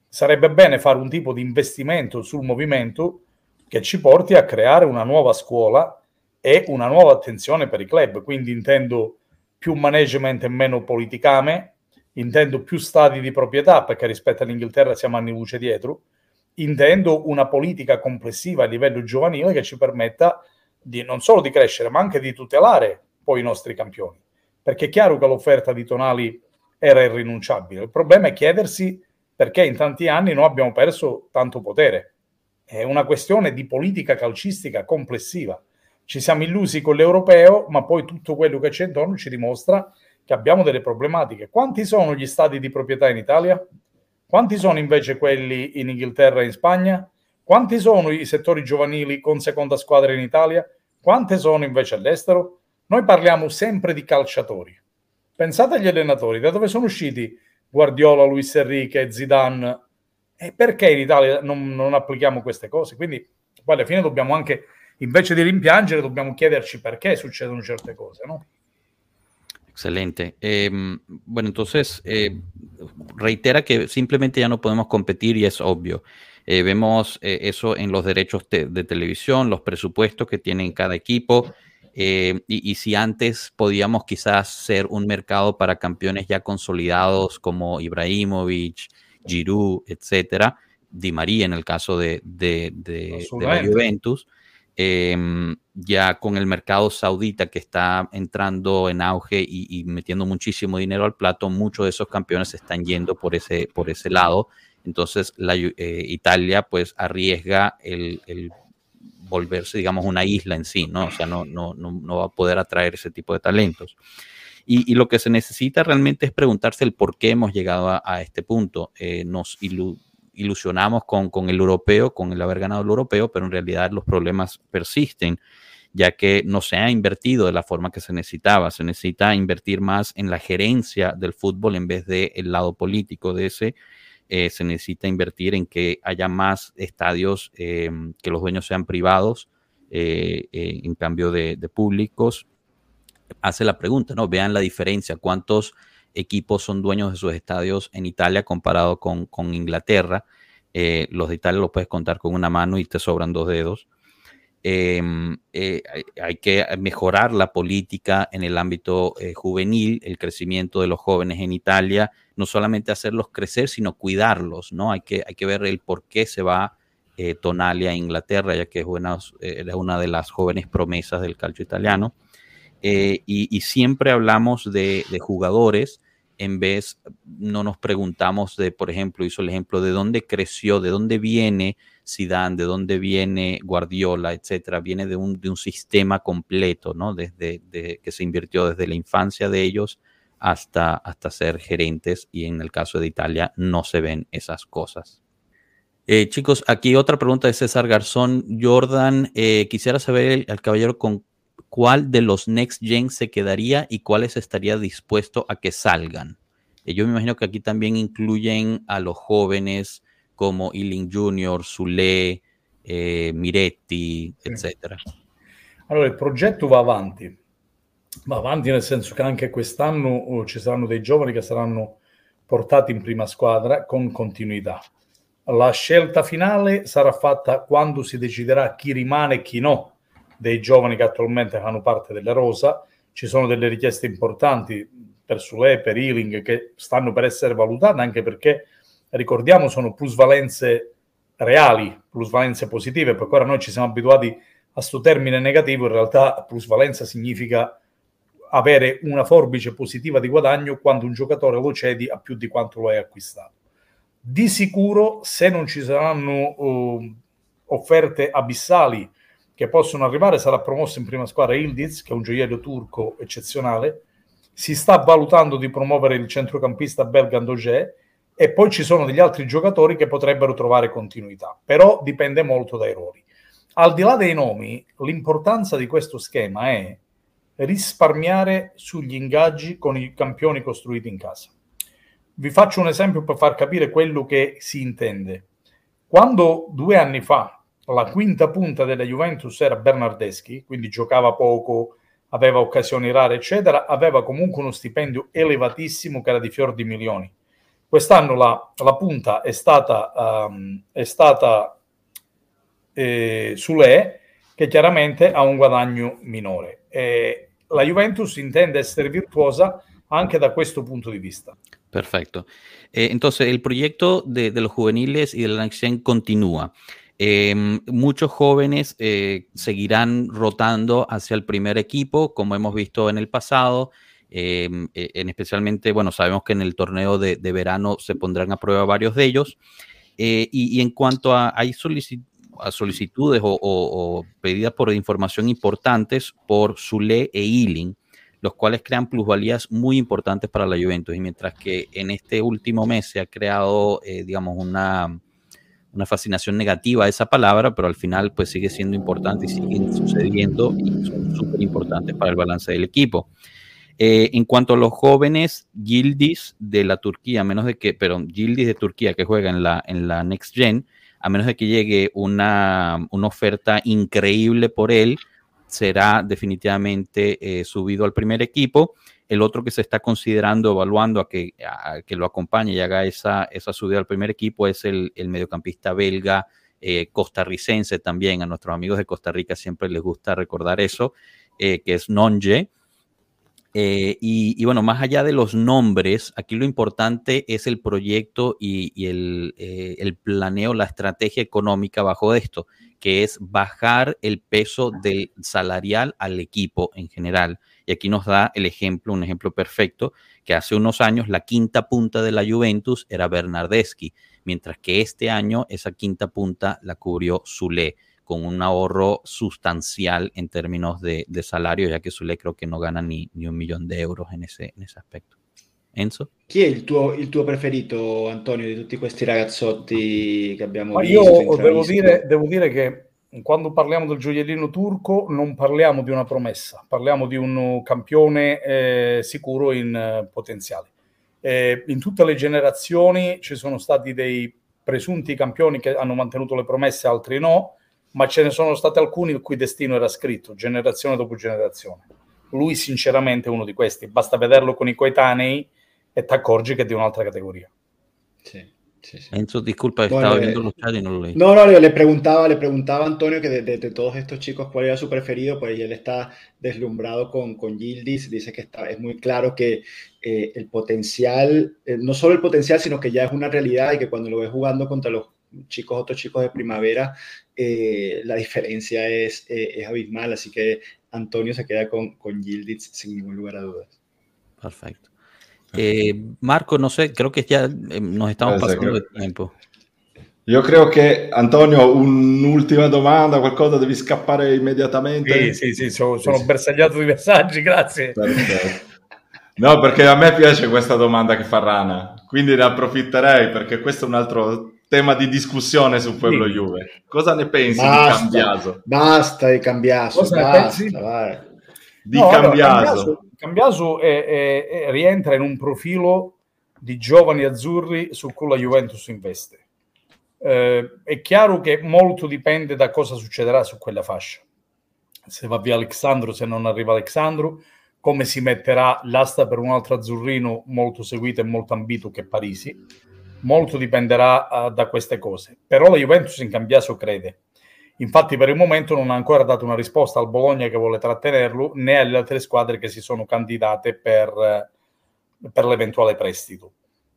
sarebbe bene fare un tipo di investimento sul movimento che ci porti a creare una nuova scuola e una nuova attenzione per i club. Quindi intendo più management e meno politicame, intendo più stati di proprietà, perché rispetto all'Inghilterra siamo anni luce dietro, intendo una politica complessiva a livello giovanile che ci permetta di, non solo di crescere, ma anche di tutelare poi i nostri campioni. Perché è chiaro che l'offerta di Tonali era irrinunciabile. Il problema è chiedersi perché in tanti anni noi abbiamo perso tanto potere. È una questione di politica calcistica complessiva. Ci siamo illusi con l'europeo, ma poi tutto quello che c'è intorno ci dimostra che abbiamo delle problematiche. Quanti sono gli stati di proprietà in Italia? Quanti sono invece quelli in Inghilterra e in Spagna? Quanti sono i settori giovanili con seconda squadra in Italia? Quante sono invece all'estero? Noi parliamo sempre di calciatori. Pensate agli allenatori, da dove sono usciti Guardiola, Luis Enrique, Zidane. E perché in Italia non, non applichiamo queste cose? Quindi Poi alla fine dobbiamo anche, invece di rimpiangere, dobbiamo chiederci perché succedono certe cose, no? Excelente. Eh, bueno, entonces, eh, reitera que simplemente ya no podemos competir y es obvio. Eh, vemos eh, eso en los derechos te de televisión, los presupuestos que tienen cada equipo. Eh, y, y, si antes podíamos quizás ser un mercado para campeones ya consolidados como Ibrahimovic, Giroud, etcétera, Di María en el caso de, de, de, de la Juventus, eh, ya con el mercado saudita que está entrando en auge y, y, metiendo muchísimo dinero al plato, muchos de esos campeones están yendo por ese, por ese lado. Entonces, la, eh, Italia pues arriesga el, el, volverse, digamos, una isla en sí, ¿no? O sea, no, no, no, no va a poder atraer ese tipo de talentos. Y, y, lo que se necesita realmente es preguntarse el por qué hemos llegado a, este punto. Eh, nos ilu ilusionamos con, con, el europeo, con el haber ganado el europeo, pero en realidad los problemas persisten, ya que no se ha invertido de la forma que se necesitaba. Se necesita invertir más en la gerencia del fútbol en vez del de lado político de ese. Eh, se necesita invertir en que haya más estadios, eh, que los dueños sean privados, eh, en cambio de, públicos. Hace la pregunta, ¿no? Vean la diferencia, cuántos equipos son dueños de sus estadios en Italia comparado con, Inglaterra. Eh, los de Italia los puedes contar con una mano y te sobran dos dedos. Eh, eh, hay que mejorar la política en el ámbito eh, juvenil, el crecimiento de los jóvenes en Italia, no solamente hacerlos crecer, sino cuidarlos, ¿no? Hay que, hay que ver el por qué se va eh, Tonali a Inglaterra, ya que es una, es una de las jóvenes promesas del calcio italiano. Y, y, siempre hablamos de, de jugadores en vez no nos preguntamos de, por ejemplo, hizo el ejemplo de dónde creció, de dónde viene Zidane, de dónde viene Guardiola, etcétera, viene de un, de un sistema completo, ¿no? Desde de, que se invirtió desde la infancia de ellos hasta, hasta ser gerentes y en el caso de Italia no se ven esas cosas. Eh, chicos, aquí otra pregunta de César Garzón. Jordan, eh, quisiera saber al caballero con cuál de los Next Gen se quedaría y cuáles estaría dispuesto a que salgan. Eh, yo me imagino que aquí también incluyen a los jóvenes como Ealing Junior, Sule, eh, Miretti, eccetera. Allora, il progetto va avanti. Va avanti nel senso che anche quest'anno oh, ci saranno dei giovani che saranno portati in prima squadra con continuità. La scelta finale sarà fatta quando si deciderà chi rimane e chi no dei giovani che attualmente fanno parte della rosa. Ci sono delle richieste importanti per Sule, per Ealing, che stanno per essere valutate, anche perché, ricordiamo, sono plusvalenze reali, plusvalenze positive, perché ora noi ci siamo abituati a questo termine negativo, in realtà plusvalenza significa avere una forbice positiva di guadagno quando un giocatore lo cedi a più di quanto lo hai acquistato. Di sicuro, se non ci saranno uh, offerte abissali che possono arrivare, sarà promosso in prima squadra Ildiz, che è un gioiello turco eccezionale. Si sta valutando di promuovere il centrocampista belga Andogé e poi ci sono degli altri giocatori che potrebbero trovare continuità, però dipende molto dai ruoli. Al di là dei nomi, l'importanza di questo schema è risparmiare sugli ingaggi con i campioni costruiti in casa. Vi faccio un esempio per far capire quello che si intende. Quando due anni fa la quinta punta della Juventus era Bernardeschi, quindi giocava poco, aveva occasioni rare, eccetera, aveva comunque uno stipendio elevatissimo che era di fior di milioni. Quest'anno la, la punta è stata, um, è stata eh, Sule, che chiaramente ha un guadagno minore. E la Juventus intende essere virtuosa anche da questo punto di vista. Perfecto. Eh, entonces, el proyecto de, de, los juveniles y de la continúa. Eh, muchos jóvenes eh, seguirán rotando hacia el primer equipo, como hemos visto en el pasado. Eh, en especialmente, bueno, sabemos que en el torneo de, de verano se pondrán a prueba varios de ellos. Y, y, en cuanto a, hay a solicitudes o, o, o, pedidas por información importantes por Zule e Ealing, los cuales crean plusvalías muy importantes para la Juventus. Y mientras que en este último mes se ha creado, digamos, una una fascinación negativa a esa palabra, pero al final pues sigue siendo importante y siguen sucediendo y son súper importantes para el balance del equipo. Eh, en cuanto a los jóvenes Gildis de la Turquía, menos de que, pero Gildis de Turquía que juega en la, en la Next Gen, a menos de que llegue una, una oferta increíble por él, será definitivamente eh, subido al primer equipo. El otro que se está considerando, evaluando a que, que lo acompañe y haga esa, esa subida al primer equipo es el, el mediocampista belga eh, costarricense también. A nuestros amigos de Costa Rica siempre les gusta recordar eso, que es Nonje. Y, bueno, más allá de los nombres, aquí lo importante es el proyecto y, el, el, planeo, la estrategia económica bajo esto que es bajar el peso del salarial al equipo en general. Y aquí nos da el ejemplo, un ejemplo perfecto, que hace unos años la quinta punta de la Juventus era Bernardeschi, mientras que este año esa quinta punta la cubrió Zule, con un ahorro sustancial en términos de, salario, ya que Zule creo que no gana ni, ni un millón de euros en ese, en ese aspecto. Enzo? Chi è il tuo, il tuo, preferito, Antonio, di tutti questi ragazzotti che abbiamo Ma visto? Io devo dire, devo dire, che quando parliamo del gioiellino turco non parliamo di una promessa, parliamo di un campione eh, sicuro in eh, potenziale. Eh, in tutte le generazioni ci sono stati dei presunti campioni che hanno mantenuto le promesse, altri no, ma ce ne sono stati alcuni il cui destino era scritto, generazione dopo generazione. Lui sinceramente è uno di questi, basta vederlo con i coetanei e ti accorgi che è di un'altra categoría. Sí. Sí, sí. Enzo, disculpa, bueno, estaba viendo los chats y no lo leí. No, no, le preguntaba, le preguntaba a Antonio que de, de, de, todos estos chicos cuál era su preferido, pues él está deslumbrado con, con Gildis, dice que está, es muy claro que eh, el potencial, eh, no solo el potencial, sino que ya es una realidad y que cuando lo ves jugando contra los chicos, otros chicos de primavera, eh, la diferencia es, eh, es, abismal, así que Antonio se queda con, con Gildis sin ningún lugar a dudas. Perfecto. Eh, Marco, no sé, creo que ya eh, nos estamos pasando del tiempo. Io credo che Antonio, un'ultima domanda, qualcosa devi scappare immediatamente. Sì, sì, sì, sono, sono bersagliato di messaggi, grazie. Perfetto. No, perché a me piace questa domanda che fa Rana, quindi ne approfitterei perché questo è un altro tema di discussione su Pueblo sì. Juve. Cosa ne pensi basta, di Cambiaso? Basta di Cambiaso, Cosa basta, vai. Di no, Cambiaso. Allora, Cambiaso è, è, è, rientra in un profilo di giovani azzurri su cui la Juventus investe. Eh, è chiaro che molto dipende da cosa succederà su quella fascia. Se va via Alexandro, se non arriva Alexandro, come si metterà l'asta per un altro azzurrino molto seguito e molto ambito che è Parisi. Molto dipenderà uh, da queste cose. Però la Juventus in Cambiaso crede Infatti, per il momento non ha ancora dato una risposta al Bologna che vuole trattenerlo, né alle altre squadre che si sono candidate per, per l'eventuale prestito.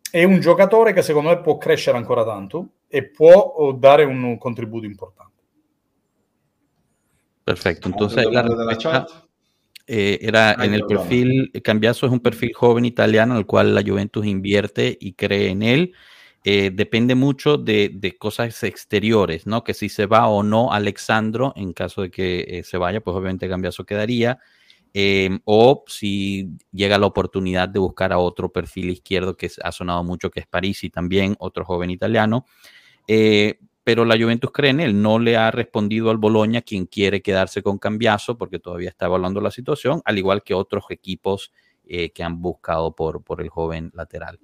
È un giocatore che secondo me può crescere ancora tanto e può oh, dare un contributo importante. Perfecto, entonces la respuesta eh, era en el perfil, Cambiaso es un perfil joven italiano en el cual la Juventus invierte y cree en él. Eh, depende mucho de, de, cosas exteriores, ¿no? Que si se va o no Alexandro, en caso de que eh, se vaya, pues obviamente Cambiaso quedaría. Eh, o si llega la oportunidad de buscar a otro perfil izquierdo que ha sonado mucho, que es Parisi también, otro joven italiano. Eh, pero la Juventus cree en él, no le ha respondido al Boloña quien quiere quedarse con Cambiaso porque todavía está evaluando la situación, al igual que otros equipos eh, que han buscado por, por el joven lateral.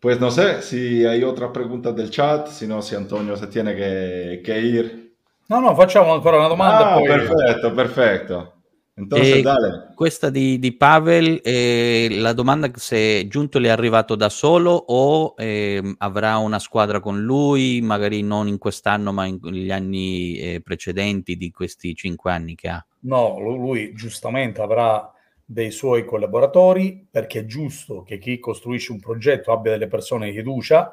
Pues no sé si hay otras preguntas del chat, si no, si Antonio se tiene que, que ir. No, no, facciamo ancora una domanda. Ah, poi... perfetto, perfetto. Entonces, eh, dale. Questa di, di Pavel, eh, la domanda se Giunto le è arrivato da solo o eh, avrà una squadra con lui, magari non in quest'anno ma negli anni eh, precedenti di questi cinque anni che ha? No, lui giustamente avrà dei suoi collaboratori, perché è giusto che chi costruisce un progetto abbia delle persone di fiducia,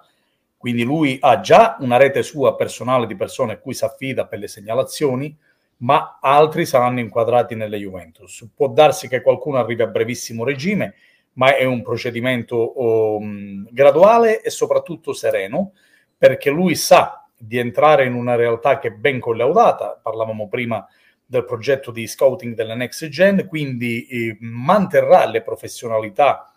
quindi lui ha già una rete sua personale di persone a cui si affida per le segnalazioni, ma altri saranno inquadrati nelle Juventus. Può darsi che qualcuno arrivi a brevissimo regime, ma è un procedimento um, graduale e soprattutto sereno, perché lui sa di entrare in una realtà che è ben collaudata, parlavamo prima del progetto di scouting della Next Gen, quindi eh, manterrà le professionalità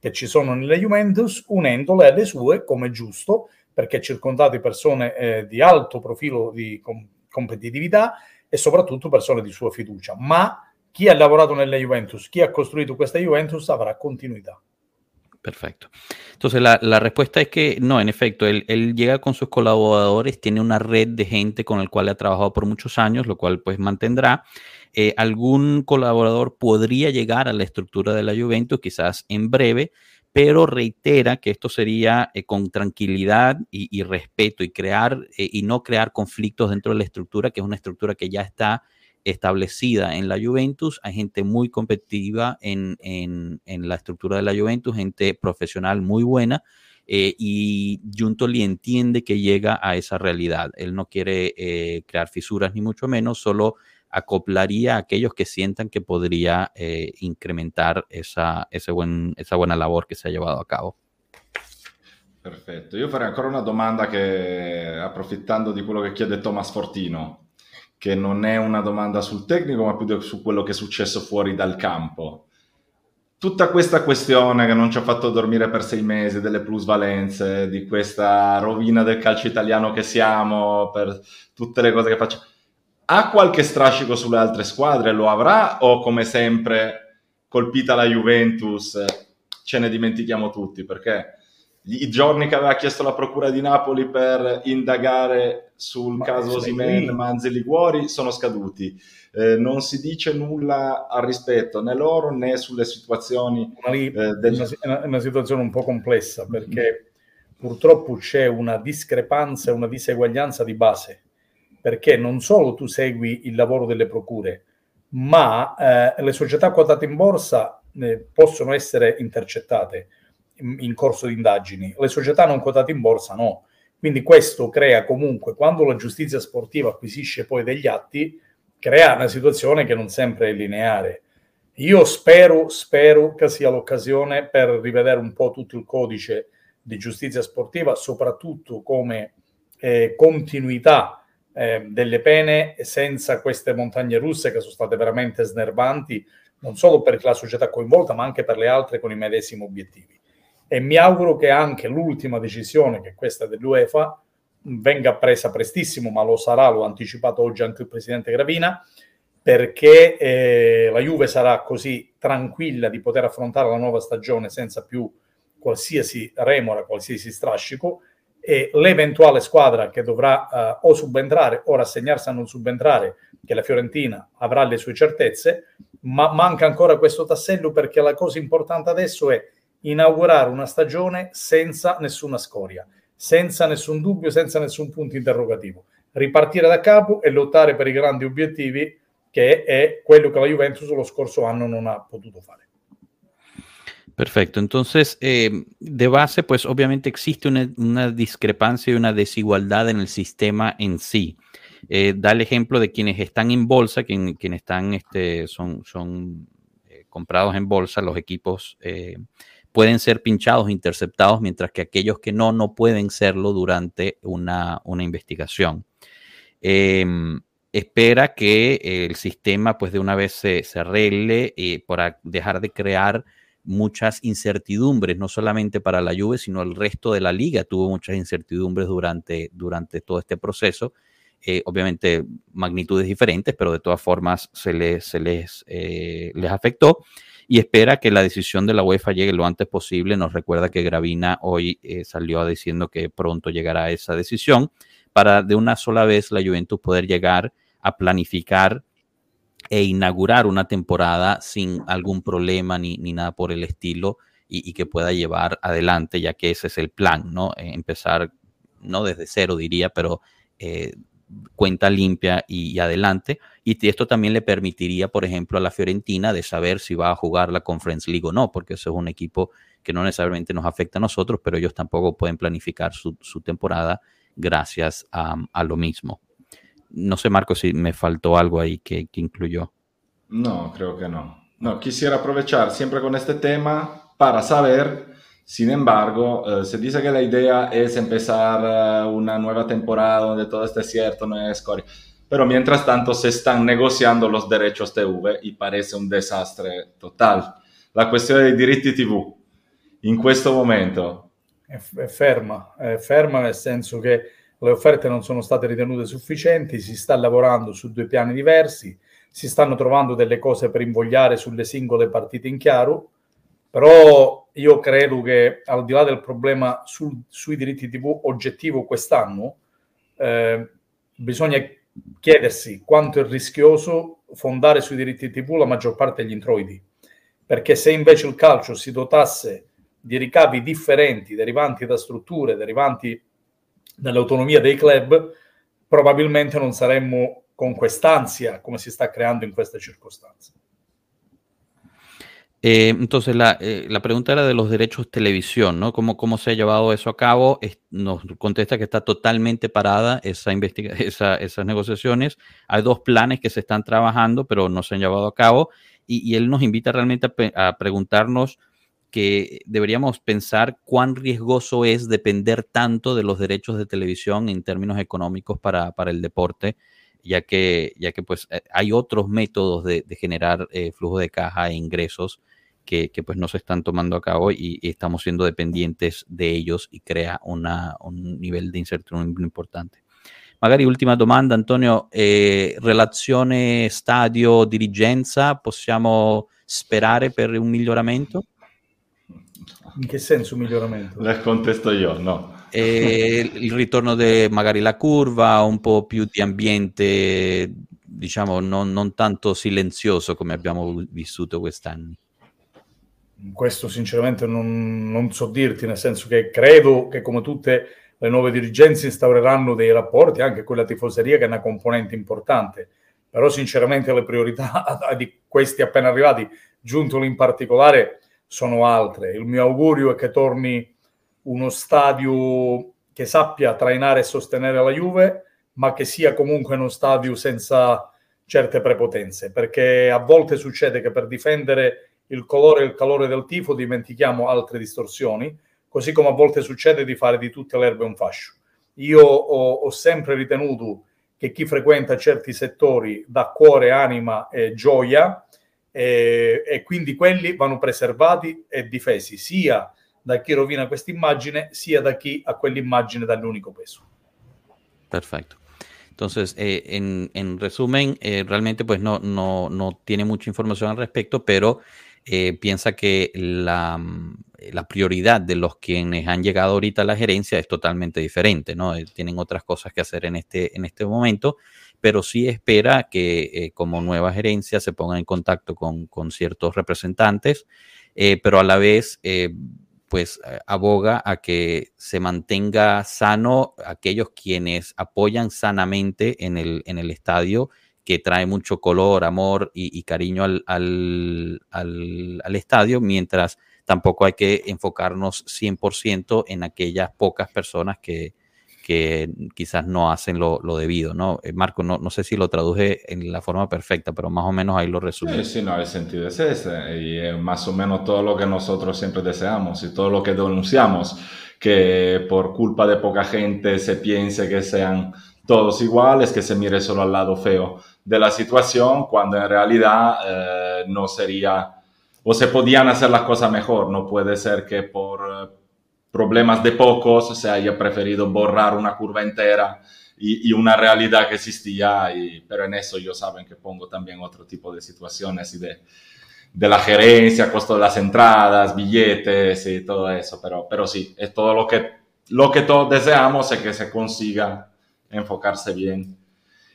che ci sono nelle Juventus unendole alle sue come giusto, perché è circondato di persone eh, di alto profilo di com- competitività e soprattutto persone di sua fiducia. Ma chi ha lavorato nelle Juventus, chi ha costruito questa Juventus avrà continuità. Perfecto. Entonces, la, respuesta es que no, en efecto, él, llega con sus colaboradores, tiene una red de gente con el cual ha trabajado por muchos años, lo cual pues mantendrá. Eh, algún colaborador podría llegar a la estructura de la Juventus, quizás en breve, pero reitera que esto sería eh, con tranquilidad y, respeto y crear eh, y no crear conflictos dentro de la estructura, que es una estructura que ya está establecida en la Juventus. Hay gente muy competitiva en, la estructura de la Juventus, gente profesional muy buena. Eh, y Juntoli entiende que llega a esa realidad. Él no quiere crear fisuras ni mucho menos, solo acoplaría a aquellos que sientan que podría eh, incrementar esa, ese buen, esa buona labor che si è llevado a cabo. Perfetto, io farei ancora una domanda che, approfittando di quello che chiede Thomas Fortino, che non è una domanda sul tecnico, ma più su quello che è successo fuori dal campo. Tutta questa questione che non ci ha fatto dormire per sei mesi, delle plusvalenze, di questa rovina del calcio italiano che siamo, per tutte le cose che facciamo ha qualche strascico sulle altre squadre? Lo avrà o come sempre colpita la Juventus ce ne dimentichiamo tutti? Perché i giorni che aveva chiesto la procura di Napoli per indagare sul Ma caso Osimen, Manzi Liguori sono scaduti. Eh, non si dice nulla al rispetto né loro né sulle situazioni. Lì, eh, del... una, una, situazione un po' complessa perché mm. purtroppo c'è una discrepanza e una diseguaglianza di base perché non solo tu segui il lavoro delle procure, ma eh, le società quotate in borsa eh, possono essere intercettate in, in corso di indagini, le società non quotate in borsa no. Quindi questo crea comunque, quando la giustizia sportiva acquisisce poi degli atti, crea una situazione che non sempre è lineare. Io spero, spero che sia l'occasione per rivedere un po' tutto il codice di giustizia sportiva, soprattutto come eh, continuità eh, delle pene senza queste montagne russe che sono state veramente snervanti, non solo per la società coinvolta, ma anche per le altre con i medesimi obiettivi. E mi auguro che anche l'ultima decisione, che è questa dell'UEFA, venga presa prestissimo, ma lo sarà, l'ho anticipato oggi anche il presidente Gravina, perché eh, la Juve sarà così tranquilla di poter affrontare la nuova stagione senza più qualsiasi remora, qualsiasi strascico, e l'eventuale squadra che dovrà uh, o subentrare o rassegnarsi a non subentrare, che la Fiorentina avrà le sue certezze, ma manca ancora questo tassello perché la cosa importante adesso è inaugurare una stagione senza nessuna scoria, senza nessun dubbio, senza nessun punto interrogativo. Ripartire da capo e lottare per i grandi obiettivi, che è quello che la Juventus lo scorso anno non ha potuto fare. Perfecto. Entonces, eh, de base, pues obviamente existe una, discrepancia y una desigualdad en el sistema en sí. Eh, da el ejemplo de quienes están en bolsa, quienes están, este, son, son eh, comprados en bolsa, los equipos pueden ser pinchados, interceptados, mientras que aquellos que no, no pueden serlo durante una, investigación. Em, espera que el sistema, pues de una vez se, se arregle para dejar de crear muchas incertidumbres, no solamente para la Juve, sino el resto de la liga tuvo muchas incertidumbres durante, durante todo este proceso. Eh, obviamente magnitudes diferentes, pero de todas formas se les, se les, eh, les afectó y espera que la decisión de la UEFA llegue lo antes posible. Nos recuerda que Gravina hoy eh, salió diciendo que pronto llegará esa decisión para de una sola vez la Juventus poder llegar a planificar e inaugurar una temporada sin algún problema ni, ni nada por el estilo y, que pueda llevar adelante, ya que ese es el plan, ¿no? Eh, empezar, no desde cero diría, pero eh, cuenta limpia y, adelante. Y esto también le permitiría, por ejemplo, a la Fiorentina de saber si va a jugar la Conference League o no, porque eso es un equipo que no necesariamente nos afecta a nosotros, pero ellos tampoco pueden planificar su, temporada gracias a lo mismo. No sé, Marco, si me faltó algo ahí que, incluyó. No, creo que no. No, quisiera aprovechar siempre con este tema para saber, sin embargo, eh, se dice que la idea es empezar eh, una nueva temporada donde todo esté cierto, no es escoria. Pero mientras tanto se están negociando los derechos TV y parece un desastre total. La cuestión dei diritti TV in questo momento è, è ferma, è ferma nel senso che le offerte non sono state ritenute sufficienti, si sta lavorando su due piani diversi, si stanno trovando delle cose per invogliare sulle singole partite in chiaro Però io credo che al di là del problema sul, sui diritti TV oggettivo quest'anno, eh, bisogna chiedersi quanto è rischioso fondare sui diritti TV la maggior parte degli introiti. Perché se invece il calcio si dotasse di ricavi differenti derivanti da strutture, derivanti dall'autonomia dei club, probabilmente non saremmo con quest'ansia come si sta creando in queste circostanze. Eh, entonces, la, eh, la, pregunta era de los derechos de televisión, ¿no? ¿Cómo, ¿Cómo se ha llevado eso a cabo? Es, nos contesta que está totalmente parada esa esa, esas negociaciones. Hay dos planes que se están trabajando, pero no se han llevado a cabo. Y, y él nos invita realmente a, a, preguntarnos que deberíamos pensar cuán riesgoso es depender tanto de los derechos de televisión en términos económicos para, para el deporte ya que, ya que pues eh, hay otros métodos de, de generar eh, flujo de caja e ingresos que, que, pues no se están tomando a cabo y, y, estamos siendo dependientes de ellos y crea una, un nivel di incertidumbre importante. Magari ultima domanda, Antonio, eh, relazione stadio-dirigenza, possiamo sperare per un miglioramento? In che senso miglioramento? Le contesto io, no. Eh, il ritorno di magari la curva, un po' più di ambiente, diciamo, non, non tanto silenzioso come abbiamo vissuto quest'anno. Questo sinceramente non, non, so dirti, nel senso che credo che come tutte le nuove dirigenze instaureranno dei rapporti anche con la tifoseria che è una componente importante, però sinceramente le priorità di questi appena arrivati, Giuntoli in particolare, sono altre. Il mio augurio è che torni uno stadio che sappia trainare e sostenere la Juve, ma che sia comunque uno stadio senza certe prepotenze, perché a volte succede che per difendere il colore e il calore del tifo dimentichiamo altre distorsioni, così come a volte succede di fare di tutte le erbe un fascio. Io ho, ho sempre ritenuto che chi frequenta certi settori dà cuore, anima e gioia e, e quindi quelli vanno preservati e difesi sia da chi rovina questa immagine, sia da chi a quell'immagine dà l'unico peso. Perfecto. Entonces, eh, en, en, resumen, eh, realmente pues no, no, no, tiene mucha información al respecto, pero eh, piensa que la, la, prioridad de los quienes han llegado ahorita a la gerencia es totalmente diferente, ¿no? Eh, tienen otras cosas que hacer en este, en este momento, pero sí espera que eh, como nueva gerencia se ponga en contacto con, con ciertos representantes, pero a la vez pues eh, aboga a que se mantenga sano aquellos quienes apoyan sanamente en el, en el estadio, que trae mucho color, amor y, y cariño al, al, al, al, estadio, mientras tampoco hay que enfocarnos 100% en aquellas pocas personas que, que quizás no hacen lo, lo debido, ¿no? Eh, Marco, no, no, sé si lo traduje en la forma perfecta, pero más o menos ahí lo resume. Sí, sí, no, el sentido es ese, y es más o menos todo lo que nosotros siempre deseamos y todo lo que denunciamos, que por culpa de poca gente se piense que sean todos iguales, que se mire solo al lado feo de la situación, cuando en realidad eh, no sería, o se podían hacer las cosas mejor, no puede ser que por problemas de pocos se haya preferido borrar una curva entera y, y una realidad que existía, y, pero en eso yo saben que pongo también otro tipo de situaciones y de, de la gerencia, costo de las entradas, billetes y todo eso, pero, pero sí, es todo lo que, lo que todos deseamos es que se consiga enfocarse bien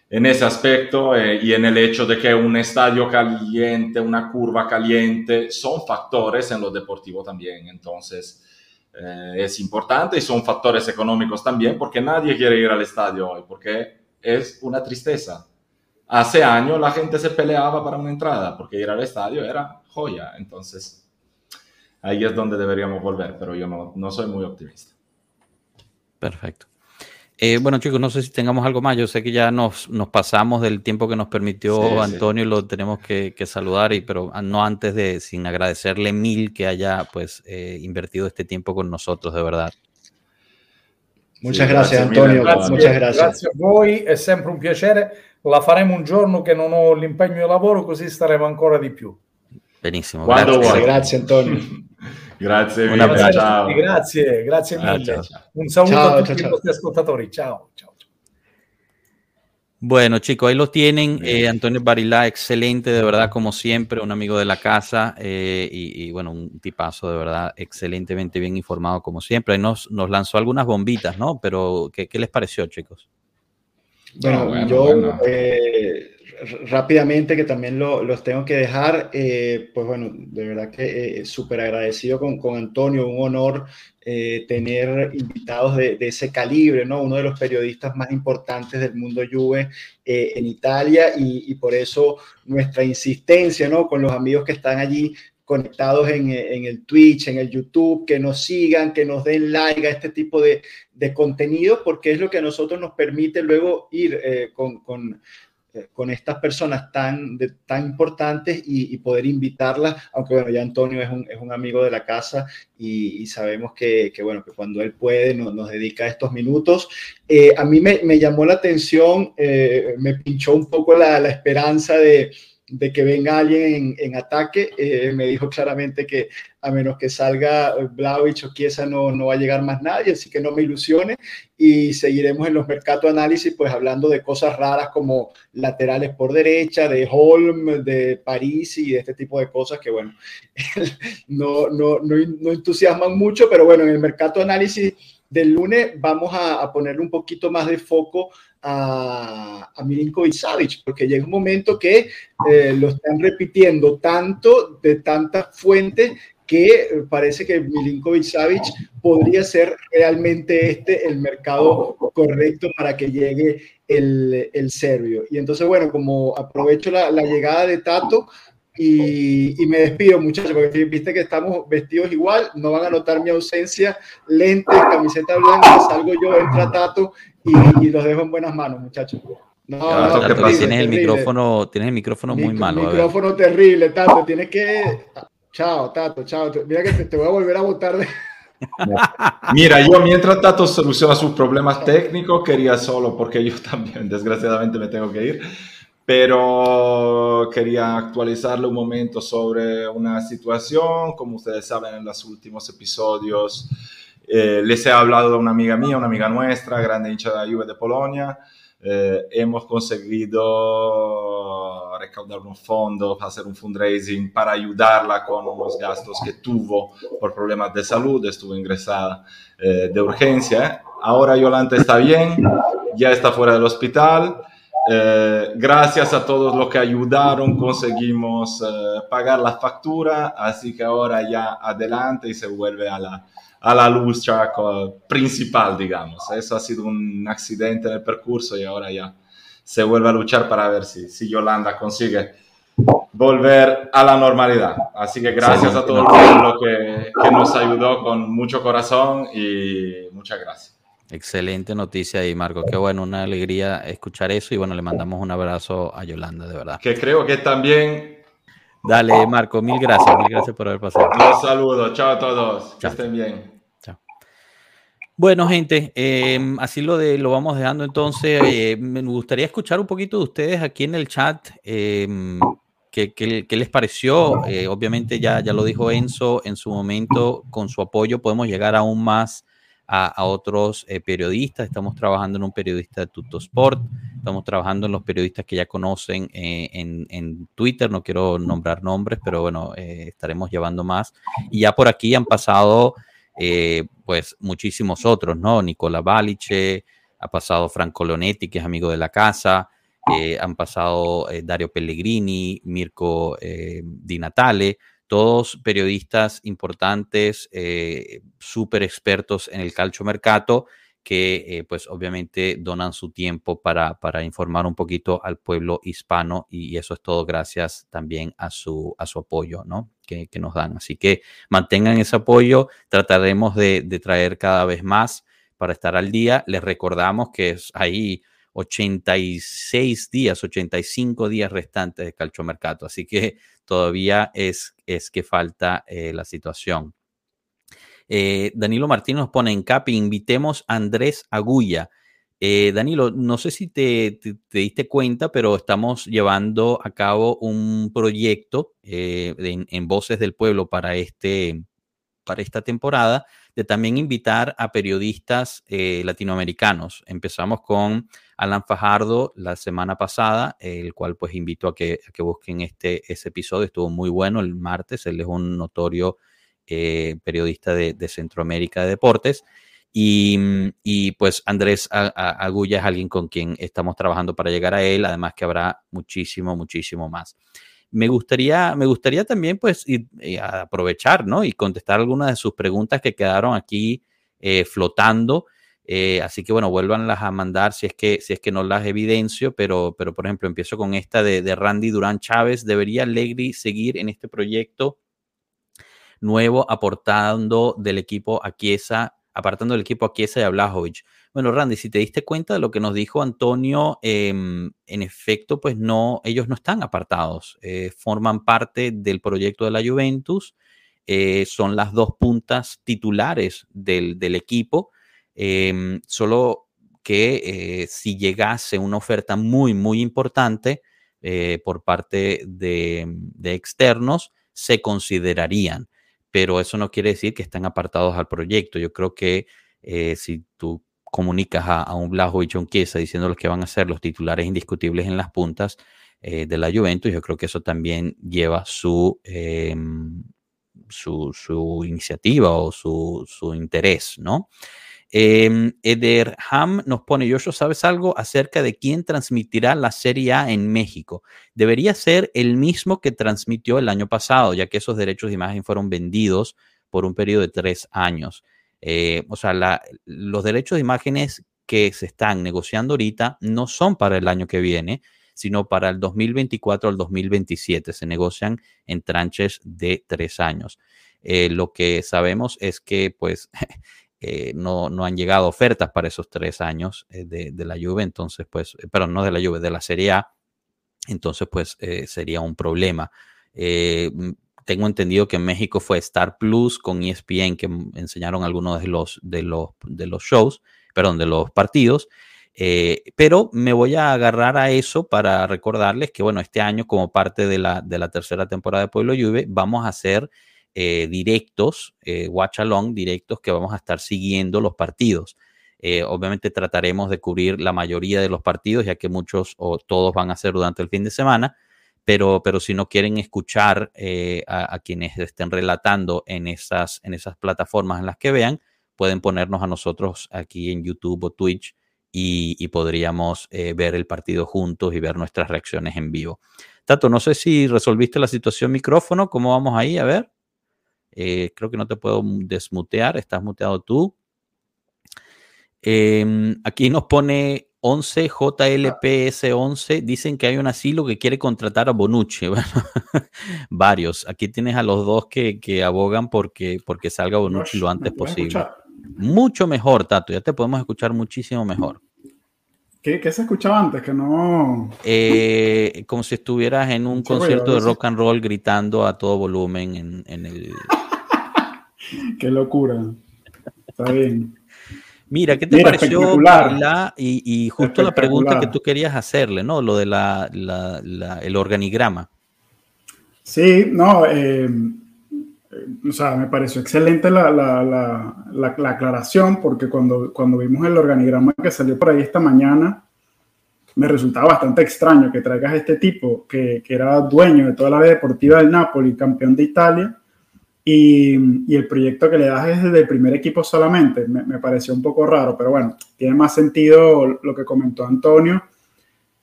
en ese aspecto eh, y en el hecho de que un estadio caliente, una curva caliente, son factores en lo deportivo también. Entonces, eh, es importante y son factores económicos también porque nadie quiere ir al estadio hoy porque es una tristeza. Hace años la gente se peleaba para una entrada porque ir al estadio era joya. Entonces, ahí es donde deberíamos volver, pero yo no, no soy muy optimista. Perfecto. Eh, bueno, chicos, no sé si tengamos algo más. Yo sé que ya nos, nos pasamos del tiempo que nos permitió sí, Antonio y lo tenemos que, que, saludar, y, pero no antes de, sin agradecerle mil que haya pues eh, invertido este tiempo con nosotros, de verdad. Muchas sí, gracias, Antonio. Grazie, Muchas gracias. Grazie a voi, è sempre un piacere. La faremo un giorno che non ho l'impegno di lavoro, così staremo ancora di più. Benissimo. Quando grazie. grazie Antonio. Grazie mille, grazie, ciao. Grazie, grazie mille. Ah, ciao, ciao. Un saluto ciao, a tutti i nostri ascoltatori. Ciao, ciao. Bueno, chicos, ahí lo tienen. Eh, Antonio Barilá, excelente, de verdad, como siempre, un amigo de la casa eh, y, bueno, un tipazo, de verdad, excelentemente bien informado, como siempre. Ahí nos, nos lanzó algunas bombitas, ¿no? Pero, ¿qué, qué les pareció, chicos? Bueno, yo eh, rápidamente, que también los tengo que dejar, pues bueno, de verdad que súper agradecido con, con Antonio, un honor eh, tener invitados de, ese calibre, ¿no? Uno de los periodistas más importantes del mundo Juve eh, en Italia y, por eso nuestra insistencia, ¿no? Con los amigos que están allí conectados en, el Twitch, en el YouTube, que nos sigan, que nos den like a este tipo de, de contenido, porque es lo que a nosotros nos permite luego ir eh, con eh, con estas personas tan, tan importantes y, poder invitarlas, aunque bueno, ya Antonio es un, es un amigo de la casa y, sabemos que, que, bueno, que cuando él puede nos, nos dedica estos minutos. Eh, a mí me, me, llamó la atención, eh, me pinchó un poco la, esperanza de, de que venga alguien en, ataque. Me dijo claramente que a menos que salga Blaovic o Chiesa no, no va a llegar más nadie, así que no me ilusione. Y seguiremos en los mercados análisis, pues hablando de cosas raras como laterales por derecha, de Holm, de París y de este tipo de cosas que, bueno, no, no, no, no entusiasman mucho, pero bueno, en el mercado análisis del lunes vamos a, a ponerle un poquito más de foco a, a Milinkovic Savic, porque llega un momento que eh, lo están repitiendo tanto de tantas fuentes que parece que Milinkovic Savic podría ser realmente este el mercado correcto para que llegue el, el serbio. Y entonces, bueno, como aprovecho la, la llegada de Tato, y, y, me despido, muchachos, porque viste que estamos vestidos igual, no van a notar mi ausencia, lentes, camiseta blanca, salgo yo, entra Tato y, los dejo en buenas manos, muchachos. No, no, tienes, el micrófono, tienes el micrófono muy malo. Micrófono terrible, Tato. Tienes que. Chao, Tato, chao. Mira que te, voy a volver a votar de. Mira, yo mientras Tato soluciona sus problemas técnicos, quería solo, porque yo también, desgraciadamente, me tengo que ir, pero quería actualizarle un momento sobre una situación. Como ustedes saben, en los últimos episodios eh, les he hablado de una amiga mía, una amiga nuestra, grande hincha de la Juve de Polonia. Eh, hemos conseguido recaudar unos fondos, hacer un fundraising para ayudarla con unos gastos que tuvo por problemas de salud, estuvo ingresada eh, de urgencia. Ahora Yolanda está bien, ya está fuera del hospital. gracias a todos los que ayudaron conseguimos pagar la factura, así que ahora ya adelante y se vuelve a la, a la lucha principal, digamos. Eso ha sido un accidente en el percurso y ahora ya se vuelve a luchar para ver si, si Yolanda consigue volver a la normalidad. Así que gracias a todo el que, que nos ayudó con mucho corazón y muchas gracias. Excelente noticia ahí, Marco. Qué bueno, una alegría escuchar eso y bueno, le mandamos un abrazo a Yolanda, de verdad. Que creo que también Dale, Marco, mil gracias, mil gracias por haber pasado. Los saludo, chao a todos, que estén bien. Chao. Bueno, gente, em, así lo, de, lo vamos dejando entonces. Eh, me gustaría escuchar un poquito de ustedes aquí en el chat. ¿qué, qué, les pareció? Eh, obviamente ya, ya lo dijo Enzo en su momento, con su apoyo podemos llegar aún más a, otros eh, periodistas. Estamos trabajando en un periodista de Tutosport, estamos trabajando en los periodistas que ya conocen eh, en, Twitter, no quiero nombrar nombres, pero bueno, eh, estaremos llevando más. Y ya por aquí han pasado pues muchísimos otros, ¿no? Nicola Balice, ha pasado Franco Leonetti, que es amigo de la casa. han pasado Dario Pellegrini, Mirko Di Natale, todos periodistas importantes, eh, súper expertos en el calcio mercato, que eh, pues obviamente donan su tiempo para, para, informar un poquito al pueblo hispano y, eso es todo gracias también a su, a su apoyo ¿no? que, que nos dan. Así que mantengan ese apoyo, trataremos de, traer cada vez más para estar al día. Les recordamos que es ahí 86 días, 85 días restantes de calcio mercato, así que todavía es, es que falta eh, la situación. Eh, Danilo Martín nos pone en CAPI, invitemos a Andrés Agulla. Eh, Danilo, no sé si te, diste cuenta, pero estamos llevando a cabo un proyecto en, Voces del Pueblo para este, para esta temporada de también invitar a periodistas eh, latinoamericanos. Empezamos con Alan Fajardo la semana pasada, el cual pues invito a que, que busquen este ese episodio, estuvo muy bueno el martes, él es un notorio eh, periodista de, Centroamérica de Deportes. Y, pues Andrés Agulla es alguien con quien estamos trabajando para llegar a él, además que habrá muchísimo, muchísimo más. Me gustaría, me gustaría también pues aprovechar ¿no? y contestar algunas de sus preguntas que quedaron aquí eh, flotando. Eh, así que bueno, vuélvanlas a mandar si es que, si es que no las evidencio, pero, pero por ejemplo, empiezo con esta de, Randy Durán Chávez. ¿Debería Legri seguir en este proyecto nuevo aportando del equipo a Chiesa, apartando del equipo a Chiesa y a Blajovic? Bueno, Randy, si te diste cuenta de lo que nos dijo Antonio, em, en efecto, pues no, ellos no están apartados, eh, forman parte del proyecto de la Juventus, eh, son las dos puntas titulares del, del equipo Em, solo que eh, si llegase una oferta muy, muy importante por parte de, externos, se considerarían. Pero eso no quiere decir que estén apartados al proyecto. Yo creo que si tú comunicas a, un Blajo y John Chiesa diciéndoles que van a ser los titulares indiscutibles en las puntas de la Juventus, yo creo que eso también lleva su, em, su, iniciativa o su, su interés, ¿no? Eh, Ederham nos pone, yo ¿sabes algo acerca de quién transmitirá la Serie A en México? Debería ser el mismo que transmitió el año pasado, ya que esos derechos de imagen fueron vendidos por un periodo de tres años. Eh, o sea, los derechos de imágenes que se están negociando ahorita no son para el año que viene, sino para el 2024 al 2027. Se negocian en tranches de tres años. Eh, lo que sabemos es que, pues, Eh, no, no, han llegado ofertas para esos tres años de, la Juve, entonces pues, pero no de la Juve, de la Serie A, entonces pues sería un problema. Tengo entendido que en México fue Star Plus con ESPN que enseñaron algunos de los, de los, de los shows, perdón, de los partidos. pero me voy a agarrar a eso para recordarles que, bueno, este año, como parte de la, de la tercera temporada de Pueblo Juve, vamos a hacer eh, directos, eh, watch along directos que vamos a estar siguiendo los partidos. Eh, obviamente trataremos de cubrir la mayoría de los partidos, ya que muchos o todos van a ser durante el fin de semana, pero, pero si no quieren escuchar a, quienes estén relatando en esas, en esas plataformas en las que vean, pueden ponernos a nosotros aquí en YouTube o Twitch y, podríamos ver el partido juntos y ver nuestras reacciones en vivo. Tato, no sé si resolviste la situación micrófono, ¿cómo vamos ahí? A ver. Eh, creo que no te puedo desmutear, estás muteado tú. Em, aquí nos pone 11 JLPS11. Dicen que hay un asilo que quiere contratar a Bonucci. varios. Aquí tienes a los dos que, abogan porque, porque salga Bonucci lo antes posible. Mucho mejor, Tato. Ya te podemos escuchar muchísimo mejor. ¿Qué, se escuchaba antes? Que no. Eh, como si estuvieras en un concierto de rock and roll gritando a todo volumen en, en el. Qué locura. Está bien. Mira, ¿qué te pareció la, y, justo la pregunta que tú querías hacerle, ¿no? Lo de la, el organigrama. Sí, no, eh, o sea, me pareció excelente la, la, aclaración porque cuando, cuando vimos el organigrama que salió por ahí esta mañana, me resultaba bastante extraño que traigas este tipo que, que era dueño de toda la vida deportiva del Napoli, campeón de Italia, y, el proyecto que le das es desde el primer equipo solamente. Me, pareció un poco raro, pero bueno, tiene más sentido lo que comentó Antonio.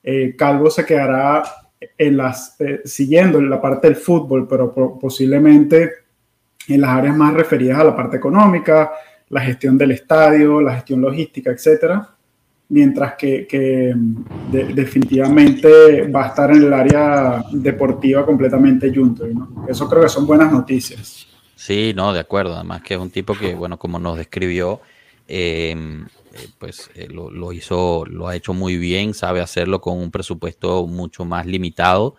Eh, Calvo se quedará en las, eh, siguiendo en la parte del fútbol, pero posiblemente en las áreas más referidas a la parte económica, la gestión del estadio, la gestión logística, etcétera, mientras que, que definitivamente va a estar en el área deportiva completamente junto. Eso creo que son buenas noticias. Sí, no, de acuerdo. Además que es un tipo que, bueno, como nos describió, em, eh, pues eh, lo, lo, hizo, lo ha hecho muy bien, sabe hacerlo con un presupuesto mucho más limitado.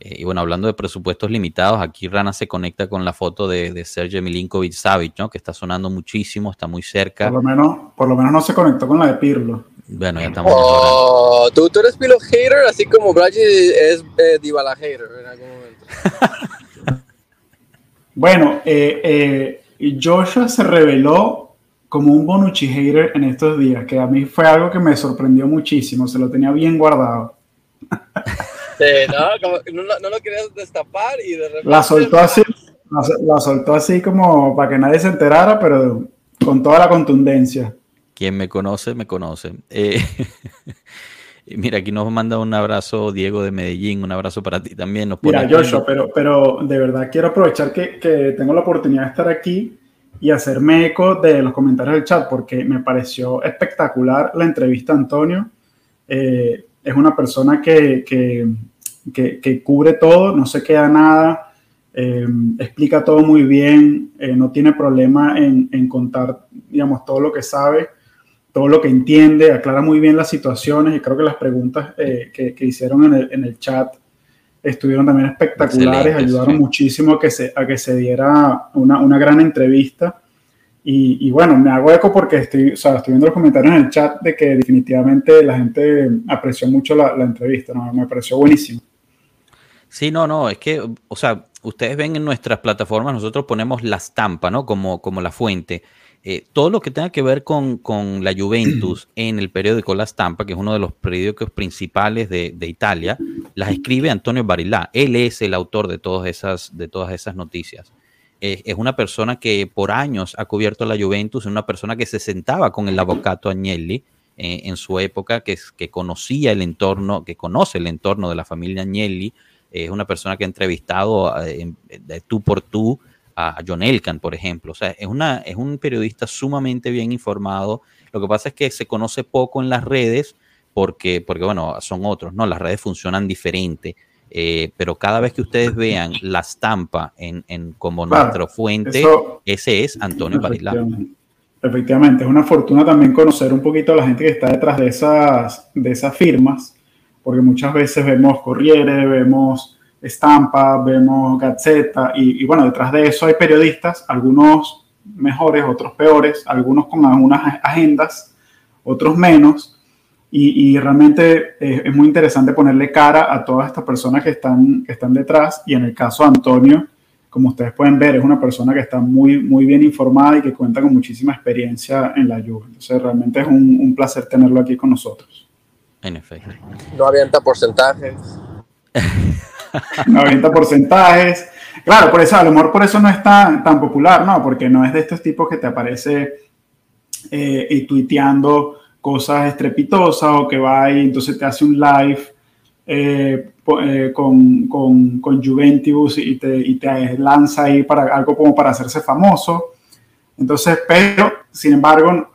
Eh, y bueno, hablando de presupuestos limitados, aquí Rana se conecta con la foto de, de Sergio Milinkovic Savic, ¿no? Que está sonando muchísimo, está muy cerca. Por lo menos, por lo menos no se conectó con la de Pirlo. Bueno, ya estamos. Oh, ¿tú, tú, eres Pirlo hater, así como Bragi es eh, Dybala hater en algún momento. Bueno, eh, eh, y Joshua se reveló como un Bonucci hater en estos días, que a mí fue algo que me sorprendió muchísimo, se lo tenía bien guardado. no, no, lo querías destapar y de repente... La soltó así, la, soltó así como para que nadie se enterara, pero con toda la contundencia. Quien me conoce, me conoce. Eh, mira, aquí nos manda un abrazo Diego de Medellín, un abrazo para ti también. Nos mira, Joshua, pero, pero de verdad quiero aprovechar que, que tengo la oportunidad de estar aquí y hacerme eco de los comentarios del chat porque me pareció espectacular la entrevista a Antonio. Eh, es una persona que, que, que, cubre todo, no se queda nada, eh, explica todo muy bien, eh, no tiene problema en, en, contar, digamos, todo lo que sabe, todo lo que entiende, aclara muy bien las situaciones y creo que las preguntas que, hicieron en el, en el chat estuvieron también espectaculares, ayudaron muchísimo a que se, a que se diera una, una gran entrevista. Y, y, bueno, me hago eco porque estoy, o sea, estoy viendo los comentarios en el chat de que definitivamente la gente apreció mucho la, la entrevista, ¿no? me pareció buenísimo. Sí, no, no, es que, o sea, ustedes ven en nuestras plataformas, nosotros ponemos la estampa, ¿no? Como, como la fuente. Eh, todo lo que tenga que ver con, con, la Juventus en el periódico La Stampa, que es uno de los periódicos principales de, de Italia, las escribe Antonio Barilá. Él es el autor de todas esas, de todas esas noticias. Eh, es una persona que por años ha cubierto la Juventus, es una persona que se sentaba con el abogado Agnelli eh, en su época, que, que conocía el entorno, que conoce el entorno de la familia Agnelli, es una persona que ha entrevistado de tú por tú a John Elkan, por ejemplo. O sea, es, una, es un periodista sumamente bien informado. Lo que pasa es que se conoce poco en las redes porque, porque bueno, son otros, ¿no? Las redes funcionan diferente. Eh, pero cada vez que ustedes vean la estampa en, en como nuestra fuente, ese es Antonio Barilá. Efectivamente, es una fortuna también conocer un poquito a la gente que está detrás de esas, de esas firmas, porque muchas veces vemos Corriere, vemos Estampa, vemos Gazzetta y, bueno, detrás de eso hay periodistas, algunos mejores, otros peores, algunos con algunas agendas, otros menos. Y, realmente es, muy interesante ponerle cara a todas estas personas que están, que están detrás. Y en el caso de Antonio, como ustedes pueden ver, es una persona que está muy, muy bien informada y que cuenta con muchísima experiencia en la lluvia. Entonces, realmente es un, un placer tenerlo aquí con nosotros. En efecto. No avienta porcentajes. 90 porcentajes. Claro, por eso, a lo mejor por eso no es tan, popular, ¿no? Porque no es de estos tipos que te aparece eh, y tuiteando cosas estrepitosas o que va y entonces te hace un live eh, eh, con, con, con, Juventus y te, lanza ahí para algo como para hacerse famoso. Entonces, pero, sin embargo,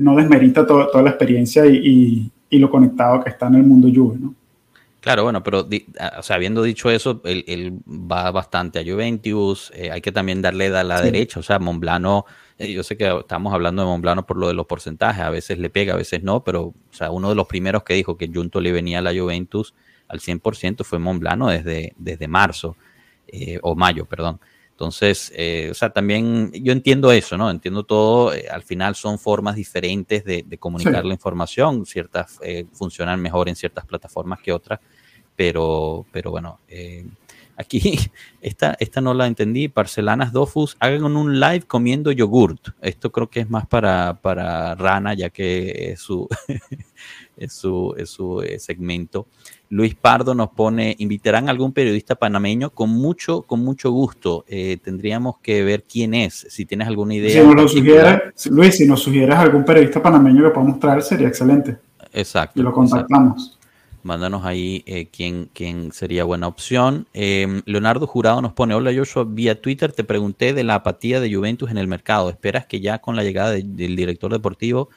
no desmerita toda la experiencia y, y, lo conectado que está en el mundo Juve, ¿no? Claro, bueno, pero o sea, habiendo dicho eso, él, va bastante a Juventus, eh, hay que también darle a la derecha, o sea, Monblano, eh, yo sé que estamos hablando de Monblano por lo de los porcentajes, a veces le pega, a veces no, pero o sea, uno de los primeros que dijo que Junto le venía a la Juventus al 100% fue Monblano desde, desde marzo, eh, o mayo, perdón. Entonces, o sea, también yo entiendo eso, ¿no? Entiendo todo, al final son formas diferentes de, comunicar la información, ciertas funcionan mejor en ciertas plataformas que otras pero, pero bueno, eh, aquí esta, esta no la entendí. Parcelanas Dofus, hagan un live comiendo yogurt. Esto creo que es más para, para Rana, ya que es su, es su, es su eh, segmento. Luis Pardo nos pone, invitarán a algún periodista panameño con mucho, con mucho gusto. Eh, tendríamos que ver quién es, si tienes alguna idea. Si nos sugiere, Luis, si nos sugieres algún periodista panameño que podamos traer, sería excelente. Exacto. Y lo contactamos. Mándanos ahí eh, quién, quién, sería buena opción. Em, Leonardo Jurado nos pone, hola Joshua, vía Twitter te pregunté de la apatía de Juventus en el mercado. ¿Esperas que ya con la llegada del director deportivo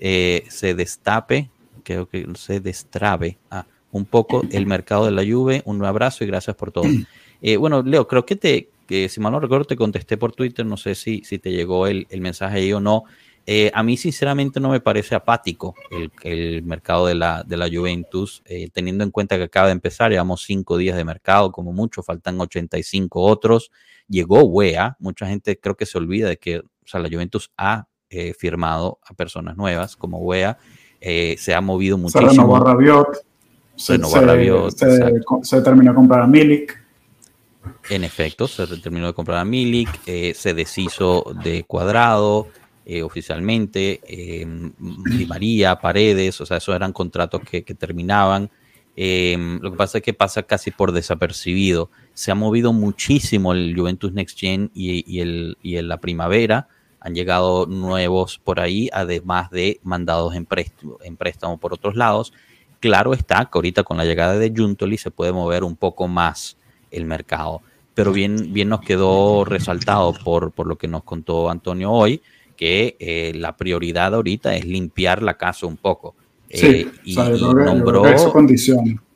eh, se destape, creo que se destrabe ah, un poco el mercado de la Juve? Un abrazo y gracias por todo. Eh, bueno, Leo, creo que te, si mal no recuerdo, te contesté por Twitter, no sé si, si te llegó el, el mensaje ahí o no. Eh, a mí, sinceramente, no me parece apático el, mercado de la, de la Juventus, eh, teniendo en cuenta que acaba de empezar, llevamos cinco días de mercado, como mucho, faltan 85 otros. Llegó WEA, mucha gente creo que se olvida de que o la Juventus ha eh, firmado a personas nuevas como WEA, se ha movido muchísimo. Se renovó Rabiot, se, se, se, terminó de comprar a Milik. En efecto, se terminó de comprar a Milik, se deshizo de Cuadrado eh, oficialmente, eh, Di María, Paredes, o sea, esos eran contratos que, terminaban. lo que pasa es que pasa casi por desapercibido. Se ha movido muchísimo el Juventus Next Gen y, el, y la primavera. Han llegado nuevos por ahí, además de mandados en préstamo, en préstamo por otros lados. Claro está que ahorita con la llegada de Juntoli se puede mover un poco más el mercado. Pero bien, bien nos quedó resaltado por, por lo que nos contó Antonio hoy, que eh, la prioridad ahorita es limpiar la casa un poco. Sí, eh, y, nombró,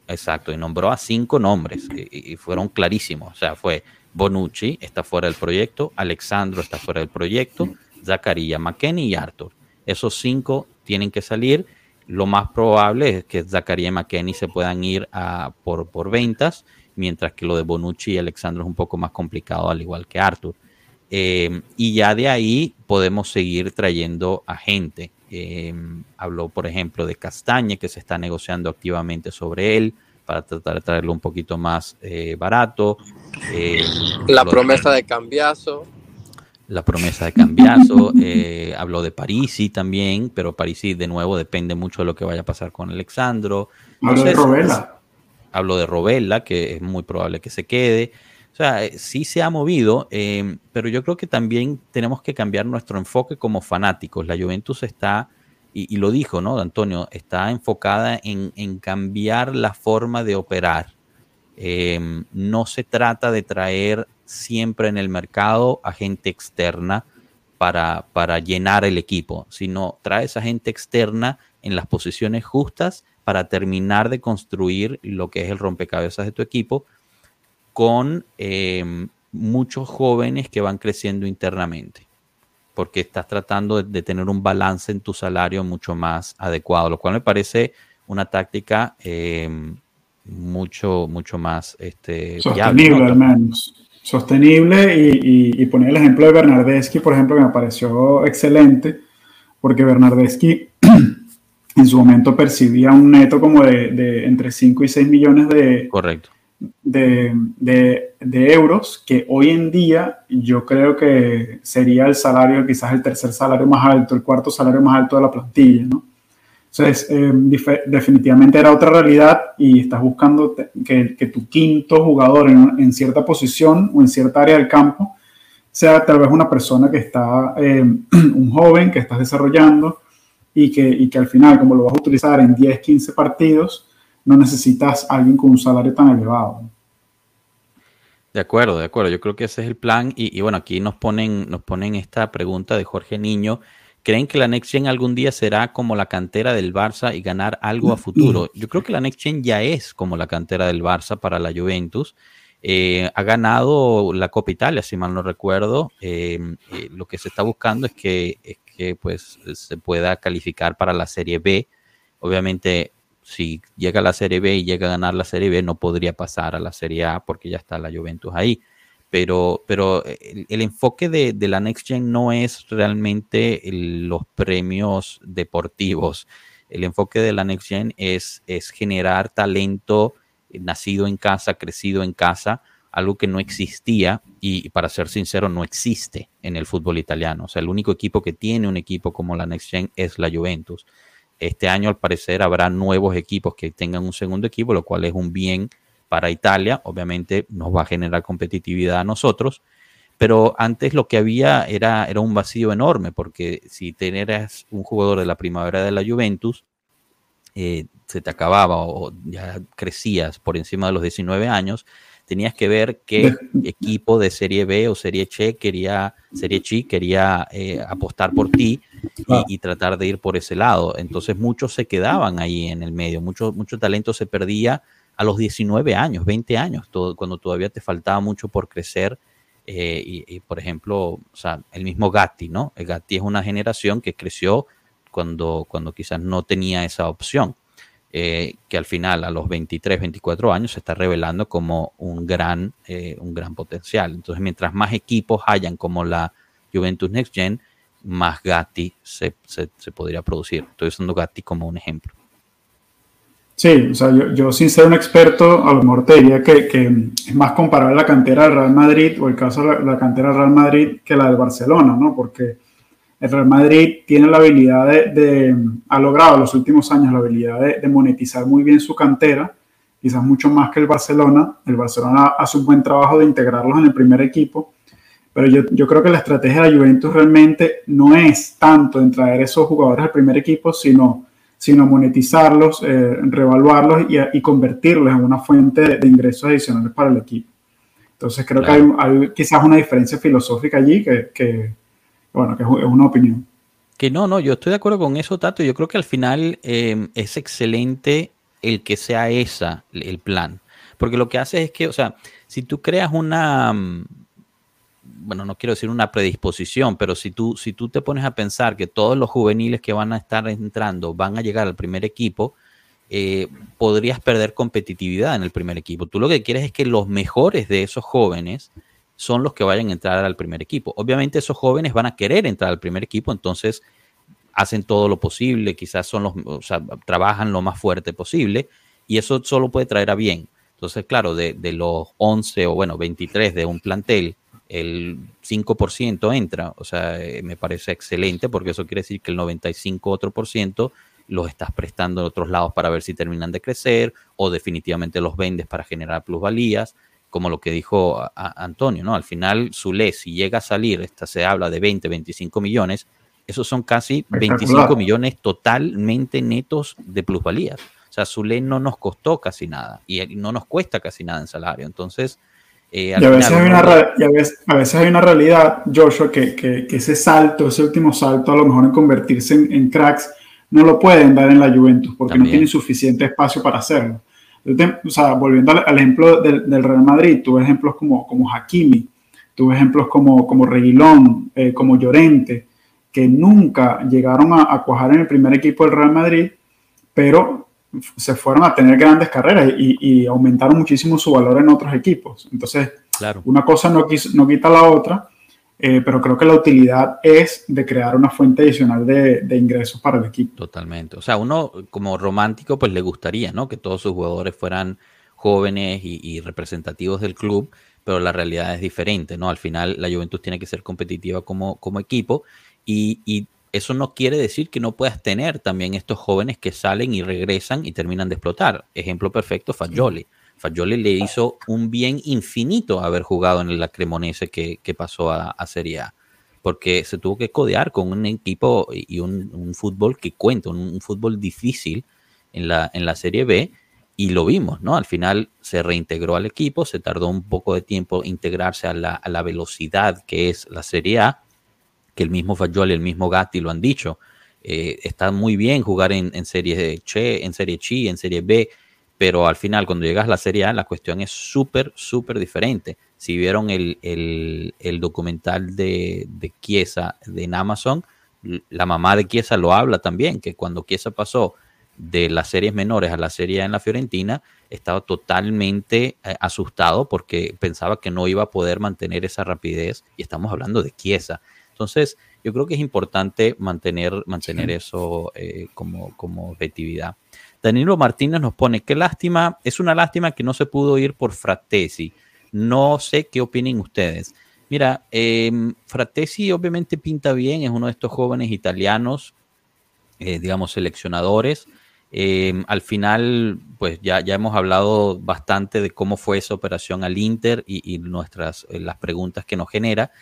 Exacto, y nombró a cinco nombres y, fueron clarísimos. O sea, fue Bonucci, está fuera del proyecto, Alexandro está fuera del proyecto, Zacarías, McKenny y Arthur. Esos cinco tienen que salir. Lo más probable es que Zacarías y McKenny se puedan ir a, por, por ventas mientras que lo de Bonucci y Alexandro es un poco más complicado, al igual que Arthur. Eh, y ya de ahí podemos seguir trayendo a gente. Eh, habló, por ejemplo, de Castaña, que se está negociando activamente sobre él para tratar de traerlo un poquito más eh, barato. la promesa de, Cambiazo. La promesa de Cambiazo. habló de Parisi también, pero Parisi de nuevo depende mucho de lo que vaya a pasar con Alexandro. Habló de Rovella hablo de Robella, que es muy probable que se quede. O sea, eh, sí se ha movido, em, pero yo creo que también tenemos que cambiar nuestro enfoque como fanáticos. La Juventus está, y, lo dijo, ¿no, Antonio? Está enfocada en, cambiar la forma de operar. Em, no se trata de traer siempre en el mercado a gente externa para, para llenar el equipo, sino trae esa gente externa en las posiciones justas para terminar de construir lo que es el rompecabezas de tu equipo con em, muchos jóvenes que van creciendo internamente, porque estás tratando de, tener un balance en tu salario mucho más adecuado, lo cual me parece una táctica em, mucho, mucho más este, sostenible al menos. Sostenible y, y, poner el ejemplo de Bernardeschi, por ejemplo, que me pareció excelente, porque Bernardeschi en su momento percibía un neto como de, entre 5 y 6 millones de, Correcto. De, de, euros, que hoy en día yo creo que sería el salario, quizás el tercer salario más alto, el cuarto salario más alto de la plantilla, ¿no? Entonces, eh, definitivamente era otra realidad y estás buscando que, que tu quinto jugador en, en, cierta posición o en cierta área del campo sea tal vez una persona que está, eh, un joven que estás desarrollando, y que, y que al final, como lo vas a utilizar en 10, 15 partidos, no necesitas a alguien con un salario tan elevado. De acuerdo, de acuerdo. Yo creo que ese es el plan. Y, bueno, aquí nos ponen, nos ponen esta pregunta de Jorge Niño. ¿Creen que la Next Gen algún día será como la cantera del Barça y ganar algo a futuro? Yo creo que la Next Gen ya es como la cantera del Barça para la Juventus. Eh, ha ganado la Copa Italia, si mal no recuerdo. Eh, eh, lo que se está buscando es que, que pues se pueda calificar para la Serie B. Obviamente, si llega a la Serie B y llega a ganar la Serie B, no podría pasar a la Serie A porque ya está la Juventus ahí. Pero, pero el, enfoque de, la Next Gen no es realmente los premios deportivos. El enfoque de la Next Gen es, es generar talento nacido en casa, crecido en casa, algo que no existía y, para ser sincero no existe en el fútbol italiano. O sea, el único equipo que tiene un equipo como la Next Gen es la Juventus. Este año al parecer habrá nuevos equipos que tengan un segundo equipo, lo cual es un bien para Italia. Obviamente nos va a generar competitividad a nosotros, pero antes lo que había era, era un vacío enorme, porque si tenías un jugador de la primavera de la Juventus, eh, se te acababa o ya crecías por encima de los 19 años, tenías que ver qué equipo de Serie B o Serie C quería, Serie Chi quería eh, apostar por ti y, tratar de ir por ese lado. Entonces muchos se quedaban ahí en el medio, mucho, mucho talento se perdía a los 19 años, 20 años, todo, cuando todavía te faltaba mucho por crecer. Eh, y, por ejemplo, o sea, el mismo Gatti, ¿no? El Gatti es una generación que creció cuando, cuando quizás no tenía esa opción. Eh, que al final a los 23, 24 años se está revelando como un gran, eh, un gran potencial. Entonces, mientras más equipos hayan como la Juventus Next Gen, más Gatti se, se, podría producir. Estoy usando Gatti como un ejemplo. Sí, o sea, yo, sin ser un experto, a lo mejor te diría que, es más comparable la cantera del Real Madrid o el caso de la, cantera del Real Madrid que la del Barcelona, ¿no? Porque el Real Madrid tiene la habilidad de, ha logrado en los últimos años la habilidad de, monetizar muy bien su cantera, quizás mucho más que el Barcelona. El Barcelona hace un buen trabajo de integrarlos en el primer equipo, pero yo, yo creo que la estrategia de la Juventus realmente no es tanto en traer esos jugadores al primer equipo, sino sino monetizarlos, eh, revaluarlos y, convertirlos en una fuente de, ingresos adicionales para el equipo. Entonces creo que hay, quizás una diferencia filosófica allí que, bueno, que es una opinión. Que no, no, yo estoy de acuerdo con eso, Tato. Yo creo que al final em, es excelente el que sea esa el plan. Porque lo que hace es que, o sea, si tú creas una, bueno, no quiero decir una predisposición, pero si tú, si tú te pones a pensar que todos los juveniles que van a estar entrando van a llegar al primer equipo, eh, podrías perder competitividad en el primer equipo. Tú lo que quieres es que los mejores de esos jóvenes son los que vayan a entrar al primer equipo. Obviamente esos jóvenes van a querer entrar al primer equipo, entonces hacen todo lo posible, quizás son los, o sea, trabajan lo más fuerte posible y eso solo puede traer a bien. Entonces, claro, de, de los 11 o bueno, 23 de un plantel el 5% entra, o sea, eh, me parece excelente porque eso quiere decir que el 95 otro por ciento los estás prestando en otros lados para ver si terminan de crecer o definitivamente los vendes para generar plusvalías, como lo que dijo Antonio, ¿no? Al final, Zule, si llega a salir, esta se habla de 20, 25 millones, esos son casi 25 millones totalmente netos de plusvalías. O sea, Zule no nos costó casi nada y no nos cuesta casi nada en salario. Entonces, eh, y, a veces hay una, a, veces, hay una realidad, Joshua, que, que, ese salto, ese último salto, a lo mejor en convertirse en, cracks, no lo pueden dar en la Juventus porque no tienen suficiente espacio para hacerlo. O sea, volviendo al, ejemplo del, del, Real Madrid, tuve ejemplos como, como Hakimi, tuve ejemplos como, como Reguilón, eh, como Llorente, que nunca llegaron a, a cuajar en el primer equipo del Real Madrid, pero se fueron a tener grandes carreras y, aumentaron muchísimo su valor en otros equipos. Entonces, claro. una cosa no, no quita la otra, eh, pero creo que la utilidad es de crear una fuente adicional de, ingresos para el equipo. Totalmente. O sea, uno como romántico, pues le gustaría, ¿no? Que todos sus jugadores fueran jóvenes y, representativos del club, pero la realidad es diferente, ¿no? Al final la Juventus tiene que ser competitiva como, como equipo y, y eso no quiere decir que no puedas tener también estos jóvenes que salen y regresan y terminan de explotar. Ejemplo perfecto, Fagioli. Fagioli le hizo un bien infinito haber jugado en el Cremonese que, pasó a, Serie A, porque se tuvo que codear con un equipo y un, fútbol que cuenta, un, fútbol difícil en la, en la Serie B, y lo vimos, ¿no? Al final se reintegró al equipo, se tardó un poco de tiempo integrarse a la, a la velocidad que es la Serie A, que el mismo Fagioli el mismo Gatti lo han dicho. Eh, está muy bien jugar en, serie Che, en serie Chi, en serie B, pero al final cuando llegas a la serie A la cuestión es súper, súper diferente. Si vieron el, documental de, de Chiesa en Amazon, la mamá de Chiesa lo habla también, que cuando Chiesa pasó de las series menores a la serie A en la Fiorentina, estaba totalmente eh, asustado porque pensaba que no iba a poder mantener esa rapidez y estamos hablando de Chiesa. Entonces, yo creo que es importante mantener, mantener eso eh, como, como objetividad. Danilo Martínez nos pone, qué lástima, es una lástima que no se pudo ir por Fratesi. No sé qué opinen ustedes. Mira, eh, Fratesi obviamente pinta bien, es uno de estos jóvenes italianos, eh, digamos, seleccionadores. Em, al final, pues ya, ya hemos hablado bastante de cómo fue esa operación al Inter y, y nuestras, eh, las preguntas que nos genera.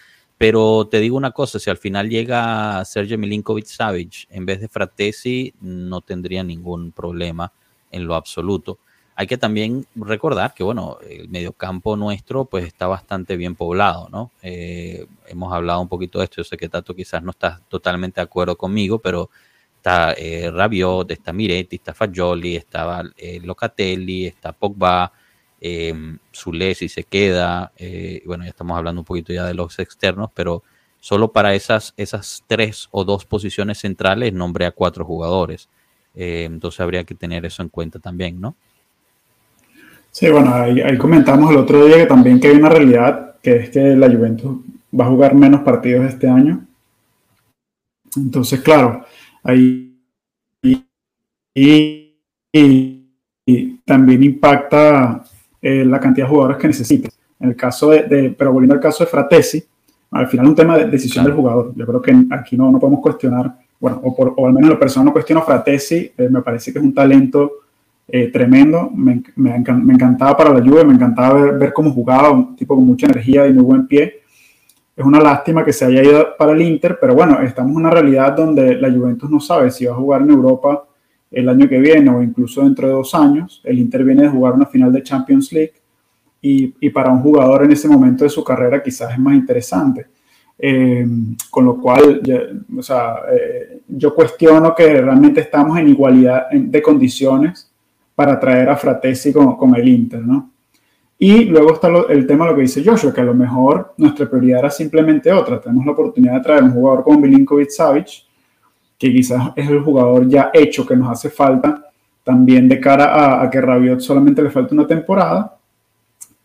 Pero te digo una cosa, si al final llega Sergio Milinkovic Savic en vez de Fratesi, no tendría ningún problema en lo absoluto. Hay que también recordar que, bueno, el mediocampo nuestro pues está bastante bien poblado, ¿no? Eh, hemos hablado un poquito de esto, yo sé que Tato quizás no está totalmente de acuerdo conmigo, pero está eh, Rabiot, está Miretti, está Fagioli, está eh, Locatelli, está Pogba, eh, si se queda, eh, bueno, ya estamos hablando un poquito ya de los externos, pero solo para esas, esas tres o dos posiciones centrales nombré a cuatro jugadores. Eh, entonces habría que tener eso en cuenta también, ¿no? Sí, bueno, ahí, comentamos el otro día que también que hay una realidad, que es que la Juventus va a jugar menos partidos este año. Entonces, claro, ahí y, también impacta eh, la cantidad de jugadores que necesites. En el caso de, pero volviendo al caso de Fratesi, al final un tema de decisión del jugador. Yo creo que aquí no, no podemos cuestionar, bueno, o, por, o al menos la persona no cuestiona Fratesi, eh, me parece que es un talento eh, tremendo, me, me, encantaba para la lluvia, me encantaba ver, ver, cómo jugaba, un tipo con mucha energía y muy buen pie. Es una lástima que se haya ido para el Inter, pero bueno, estamos en una realidad donde la Juventus no sabe si va a jugar en Europa el año que viene o incluso dentro de dos años. El Inter viene de jugar una final de Champions League y, para un jugador en ese momento de su carrera quizás es más interesante. Eh, con lo cual, yo, o sea, eh, yo cuestiono que realmente estamos en igualdad de condiciones para traer a Fratesi con, con el Inter, ¿no? Y luego está el tema de lo que dice Joshua, que a lo mejor nuestra prioridad era simplemente otra. Tenemos la oportunidad de traer un jugador como Milinkovic Savic, que quizás es el jugador ya hecho que nos hace falta también de cara a, que Rabiot solamente le falta una temporada.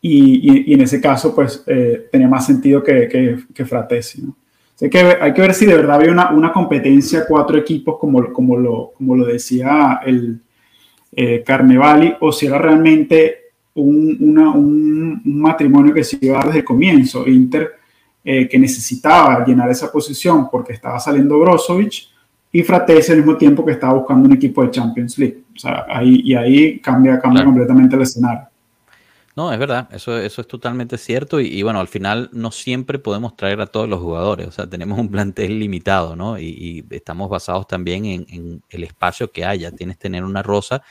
Y, y, en ese caso, pues eh, tenía más sentido que, que, que Fratesi. ¿no? Así que hay que ver si de verdad había una, una competencia, cuatro equipos, como, como, lo, como lo decía el eh, Carnevali, o si era realmente un, un, un, matrimonio que se iba desde el comienzo. Inter, eh, que necesitaba llenar esa posición porque estaba saliendo Brozovic y Fratesi al mismo tiempo que estaba buscando un equipo de Champions League. O sea, ahí, y ahí cambia, cambia completamente el escenario. No, es verdad, eso, eso es totalmente cierto y, y, bueno, al final no siempre podemos traer a todos los jugadores, o sea, tenemos un plantel limitado, ¿no? Y, y estamos basados también en, en, el espacio que haya, tienes que tener una rosa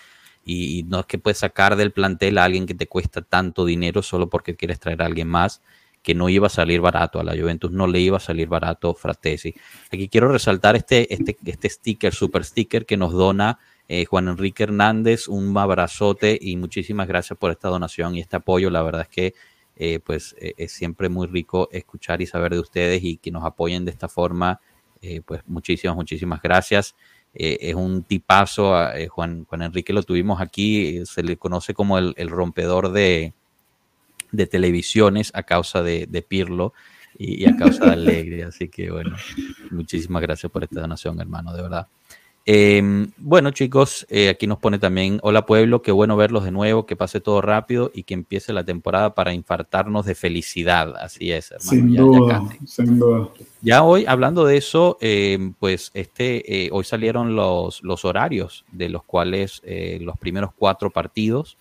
y, y, no es que puedes sacar del plantel a alguien que te cuesta tanto dinero solo porque quieres traer a alguien más que no iba a salir barato, a la Juventus no le iba a salir barato Fratesi. Aquí quiero resaltar este, este, este sticker, super sticker que nos dona eh, Juan Enrique Hernández, un abrazote y muchísimas gracias por esta donación y este apoyo. La verdad es que eh, pues eh, es siempre muy rico escuchar y saber de ustedes y que nos apoyen de esta forma. Pues muchísimas, muchísimas gracias. es un tipazo, Juan, Juan Enrique lo tuvimos aquí, se le conoce como el rompedor de, de televisiones a causa de, de Pirlo y, y, a causa de Alegre. Así que bueno, muchísimas gracias por esta donación, hermano, de verdad. Eh, bueno, chicos, eh, aquí nos pone también, hola pueblo, qué bueno verlos de nuevo, que pase todo rápido y que empiece la temporada para infartarnos de felicidad. Así es, hermano. Sin ya, duda, ya, sin duda. ya hoy, hablando de eso, eh, pues este, eh, hoy salieron los, los horarios de los cuales eh, los primeros cuatro partidos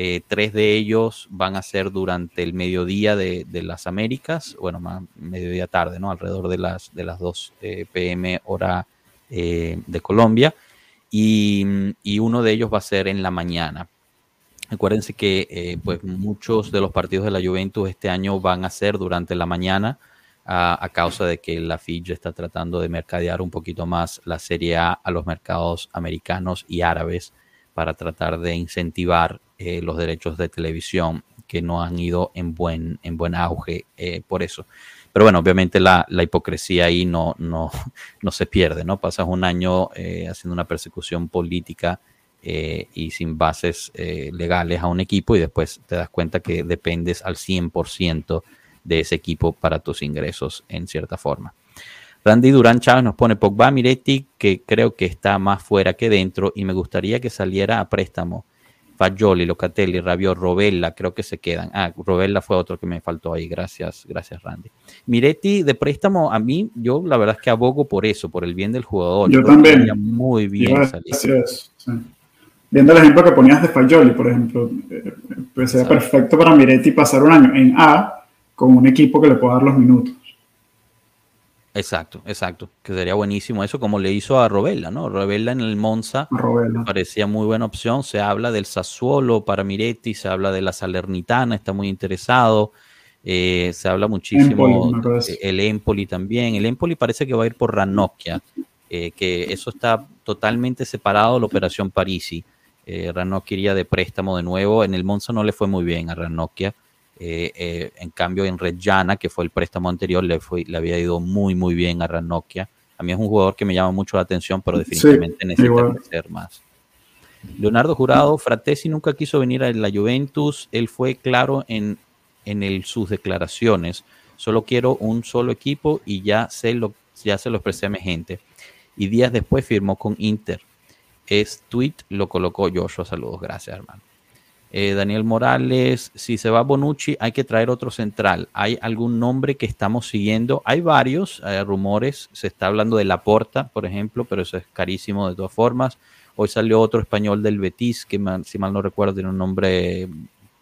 eh, tres de ellos van a ser durante el mediodía de, las Américas, bueno, más mediodía tarde, ¿no? Alrededor de las, de las 2 eh, pm hora eh, de Colombia. Y, uno de ellos va a ser en la mañana. Acuérdense que pues muchos de los partidos de la Juventus este año van a ser durante la mañana a, a causa de que la FIJ está tratando de mercadear un poquito más la Serie A a los mercados americanos y árabes para tratar de incentivar eh, los derechos de televisión que no han ido en buen, en buen auge eh, por eso. Pero bueno, obviamente la, la hipocresía ahí no, no, no, se pierde, ¿no? Pasas un año eh, haciendo una persecución política y sin bases legales a un equipo y después te das cuenta que dependes al 100% de ese equipo para tus ingresos en cierta forma. Randy Durán Chávez nos pone Pogba Miretti, que creo que está más fuera que dentro y me gustaría que saliera a préstamo Fagioli, Locatelli, Rabiot, Robella, creo que se quedan. Ah, Robella fue otro que me faltó ahí. Gracias, gracias, Randy. Miretti de préstamo, a mí, yo la verdad es que abogo por eso, por el bien del jugador. Yo, yo también. Muy bien. Gracias. Sí. Viendo el ejemplo que ponías de Fagioli, por ejemplo, eh, pues sería perfecto para Miretti pasar un año en A con un equipo que le pueda dar los minutos. Exacto, exacto, que sería buenísimo eso como le hizo a Robella, ¿no? Robella en el Monza Robella. parecía muy buena opción, se habla del Sassuolo para Miretti, se habla de la Salernitana, está muy interesado, eh, se habla muchísimo Empoli, de, el Empoli también, el Empoli parece que va a ir por Ranocchia, eh, que eso está totalmente separado de la operación Parisi, eh, Ranocchia iría de préstamo de nuevo, en el Monza no le fue muy bien a Ranocchia, eh, eh, en cambio, en Reggiana, que fue el préstamo anterior, le, fue, le había ido muy, muy bien a Ranocchia. A mí es un jugador que me llama mucho la atención, pero definitivamente sí, necesita igual. crecer más. Leonardo Jurado, Fratesi nunca quiso venir a la Juventus. Él fue claro en, en el, sus declaraciones. Solo quiero un solo equipo y ya se lo, ya se lo expresé a mi gente. Y días después firmó con Inter. es tweet, lo colocó Joshua. Saludos, gracias, hermano. Eh, Daniel Morales, si se va Bonucci, hay que traer otro central. ¿Hay algún nombre que estamos siguiendo? Hay varios rumores. Se está hablando de Laporta, por ejemplo, pero eso es carísimo de todas formas. Hoy salió otro español del Betis, que si mal no recuerdo tiene un nombre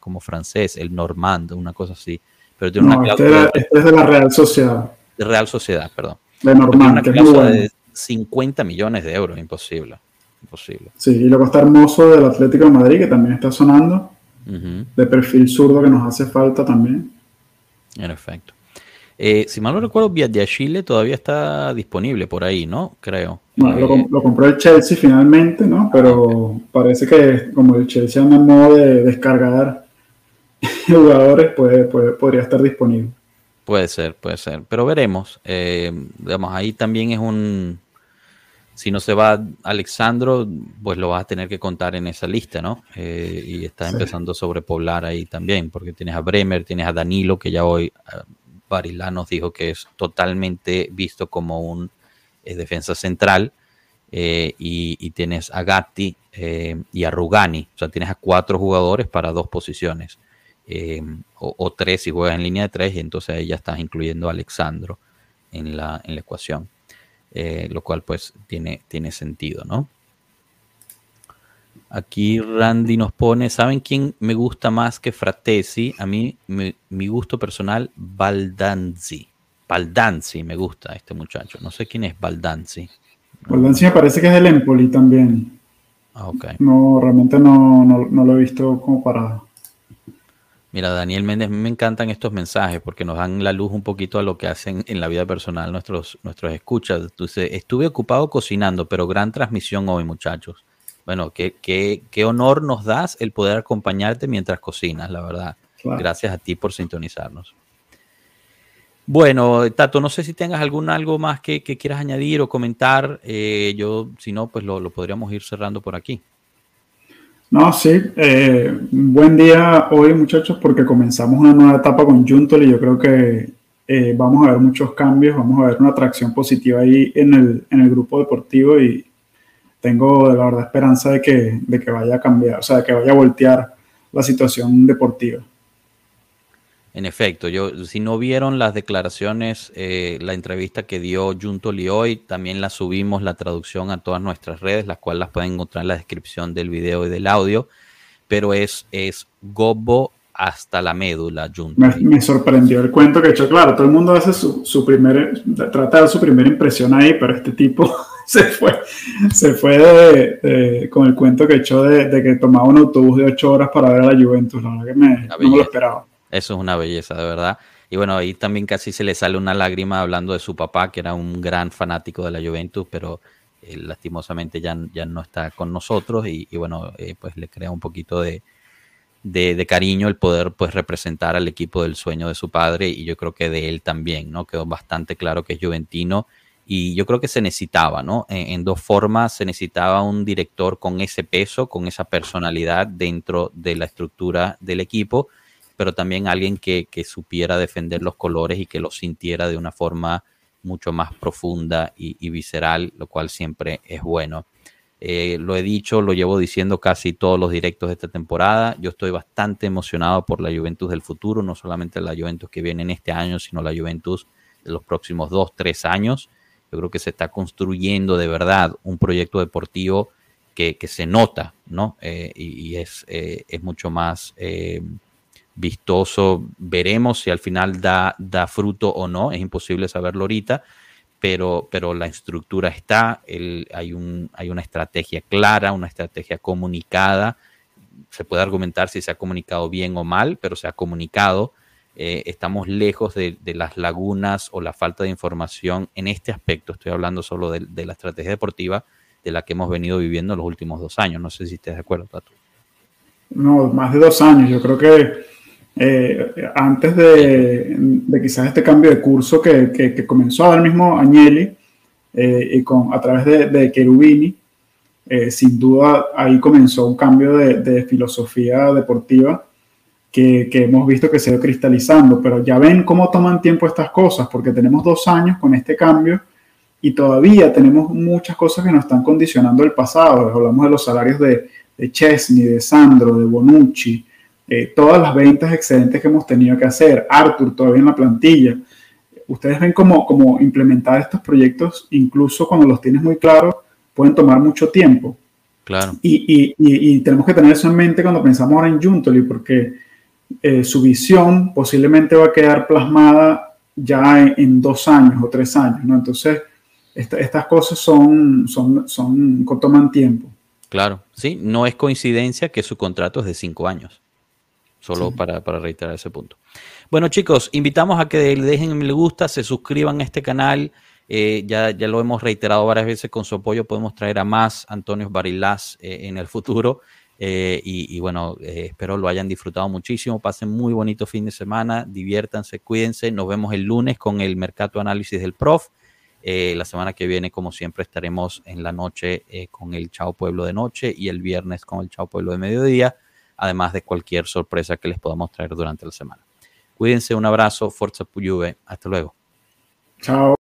como francés, el Normand, una cosa así. Pero tiene no, este, este, es de la Real Sociedad. De Real Sociedad, perdón. De Normand, que es de 50 millones de euros, imposible. Imposible. Sí, y luego está Hermoso del Atlético de Madrid, que también está sonando. De perfil zurdo que nos hace falta también. En efecto. Eh, si mal no recuerdo, de Chile todavía está disponible por ahí, ¿no? Creo. Eh, lo, compró el Chelsea finalmente, ¿no? Pero parece que como el Chelsea anda en modo de descargar jugadores, pues, podría estar disponible. Puede ser, puede ser. Pero veremos. Eh, digamos, ahí también es un, si no se va Alexandro, pues lo vas a tener que contar en esa lista, ¿no? Eh, y está empezando a sobrepoblar ahí también, porque tienes a Bremer, tienes a Danilo, que ya hoy Barilá nos dijo que es totalmente visto como un eh, defensa central, eh, y, tienes a Gatti y a Rugani, o sea, tienes a cuatro jugadores para dos posiciones, o, o, tres si juegas en línea de tres, y entonces ahí ya estás incluyendo a Alexandro en la, en la ecuación. Eh, lo cual pues tiene, tiene sentido, ¿no? Aquí Randy nos pone, ¿saben quién me gusta más que Fratesi? A mí, mi gusto personal, Baldanzi. Baldanzi me gusta este muchacho. No sé quién es Baldanzi. Baldanzi me parece que es del Empoli también. Ah, ok. No, realmente no, no lo he visto como para Mira, Daniel Méndez, me encantan estos mensajes porque nos dan la luz un poquito a lo que hacen en la vida personal nuestros, nuestros escuchas. Entonces, estuve ocupado cocinando, pero gran transmisión hoy, muchachos. Bueno, qué, qué, qué honor nos das el poder acompañarte mientras cocinas, la verdad. Gracias a ti por sintonizarnos. Bueno, Tato, no sé si tengas algún algo más que, quieras añadir o comentar. Eh, yo, si no, pues lo podríamos ir cerrando por aquí. No, sí, eh, buen día hoy muchachos porque comenzamos una nueva etapa con y yo creo que eh, vamos a ver muchos cambios, vamos a ver una atracción positiva ahí en el, en el grupo deportivo y tengo la verdad esperanza de que, de que vaya a cambiar, o sea, de que vaya a voltear la situación deportiva. En efecto, yo si no vieron las declaraciones, eh, la entrevista que dio Junto hoy, también la subimos la traducción a todas nuestras redes, las cuales las pueden encontrar en la descripción del video y del audio, pero es, es gobo hasta la médula, Junto. Me, sorprendió el cuento que he hecho, claro, todo el mundo hace su, su primer, trata de su primera impresión ahí, pero este tipo se fue, se fue con el cuento que echó de, de, que tomaba un autobús de ocho horas para ver a la Juventus, la verdad que me, no me lo esperaba. Eso es una belleza, de verdad. Y bueno, ahí también casi se le sale una lágrima hablando de su papá, que era un gran fanático de la Juventus, pero eh, lastimosamente ya, ya no está con nosotros y, bueno, eh, pues le crea un poquito de, de, cariño el poder pues representar al equipo del sueño de su padre y yo creo que de él también, ¿no? Quedó bastante claro que es juventino y yo creo que se necesitaba, ¿no? en dos formas, se necesitaba un director con ese peso, con esa personalidad dentro de la estructura del equipo pero también alguien que, supiera defender los colores y que los sintiera de una forma mucho más profunda y, visceral, lo cual siempre es bueno. Eh, lo he dicho, lo llevo diciendo casi todos los directos de esta temporada. Yo estoy bastante emocionado por la Juventus del futuro, no solamente la Juventus que viene en este año, sino la Juventus de los próximos dos, tres años. Yo creo que se está construyendo de verdad un proyecto deportivo que, se nota, ¿no? Eh, y, eh, es, mucho más vistoso. Veremos si al final da, da fruto o no, es imposible saberlo ahorita, pero, pero la estructura está, hay, un, hay una estrategia clara, una estrategia comunicada. Se puede argumentar si se ha comunicado bien o mal, pero se ha comunicado. Eh, estamos lejos de, las lagunas o la falta de información en este aspecto. Estoy hablando solo de, de, la estrategia deportiva de la que hemos venido viviendo los últimos dos años. No sé si estás de acuerdo, Tato. No, más de dos años. Yo creo que eh, antes de, quizás este cambio de curso que, comenzó ahora mismo Agnelli eh, y con, a través de, de Cherubini, eh, sin duda ahí comenzó un cambio de, filosofía deportiva que, hemos visto que se ha cristalizando, pero ya ven cómo toman tiempo estas cosas, porque tenemos dos años con este cambio y todavía tenemos muchas cosas que nos están condicionando el pasado. Hablamos de los salarios de, de Chesney, de Sandro, de Bonucci, eh, todas las ventas excedentes que hemos tenido que hacer, Arthur todavía en la plantilla. Ustedes ven cómo, cómo implementar estos proyectos, incluso cuando los tienes muy claros, pueden tomar mucho tiempo. Claro. Y, y, y, tenemos que tener eso en mente cuando pensamos ahora en Juntoli, porque eh, su visión posiblemente va a quedar plasmada ya en, dos años o tres años, ¿no? Entonces, estas cosas son, son, son, toman tiempo. Claro, sí, no es coincidencia que su contrato es de cinco años. Solo para, para, reiterar ese punto. Bueno, chicos, invitamos a que le dejen me gusta, se suscriban a este canal. Eh, ya, ya lo hemos reiterado varias veces, con su apoyo podemos traer a más Antonio Barilás eh, en el futuro. Eh, y, bueno, espero lo hayan disfrutado muchísimo. Pasen muy bonito fin de semana, diviértanse, cuídense. Nos vemos el lunes con el Mercado Análisis del Prof. la semana que viene, como siempre, estaremos en la noche con el Chao Pueblo de noche y el viernes con el Chao Pueblo de mediodía, además de cualquier sorpresa que les podamos traer durante la semana. Cuídense, un abrazo, Forza Juve, hasta luego. Chao.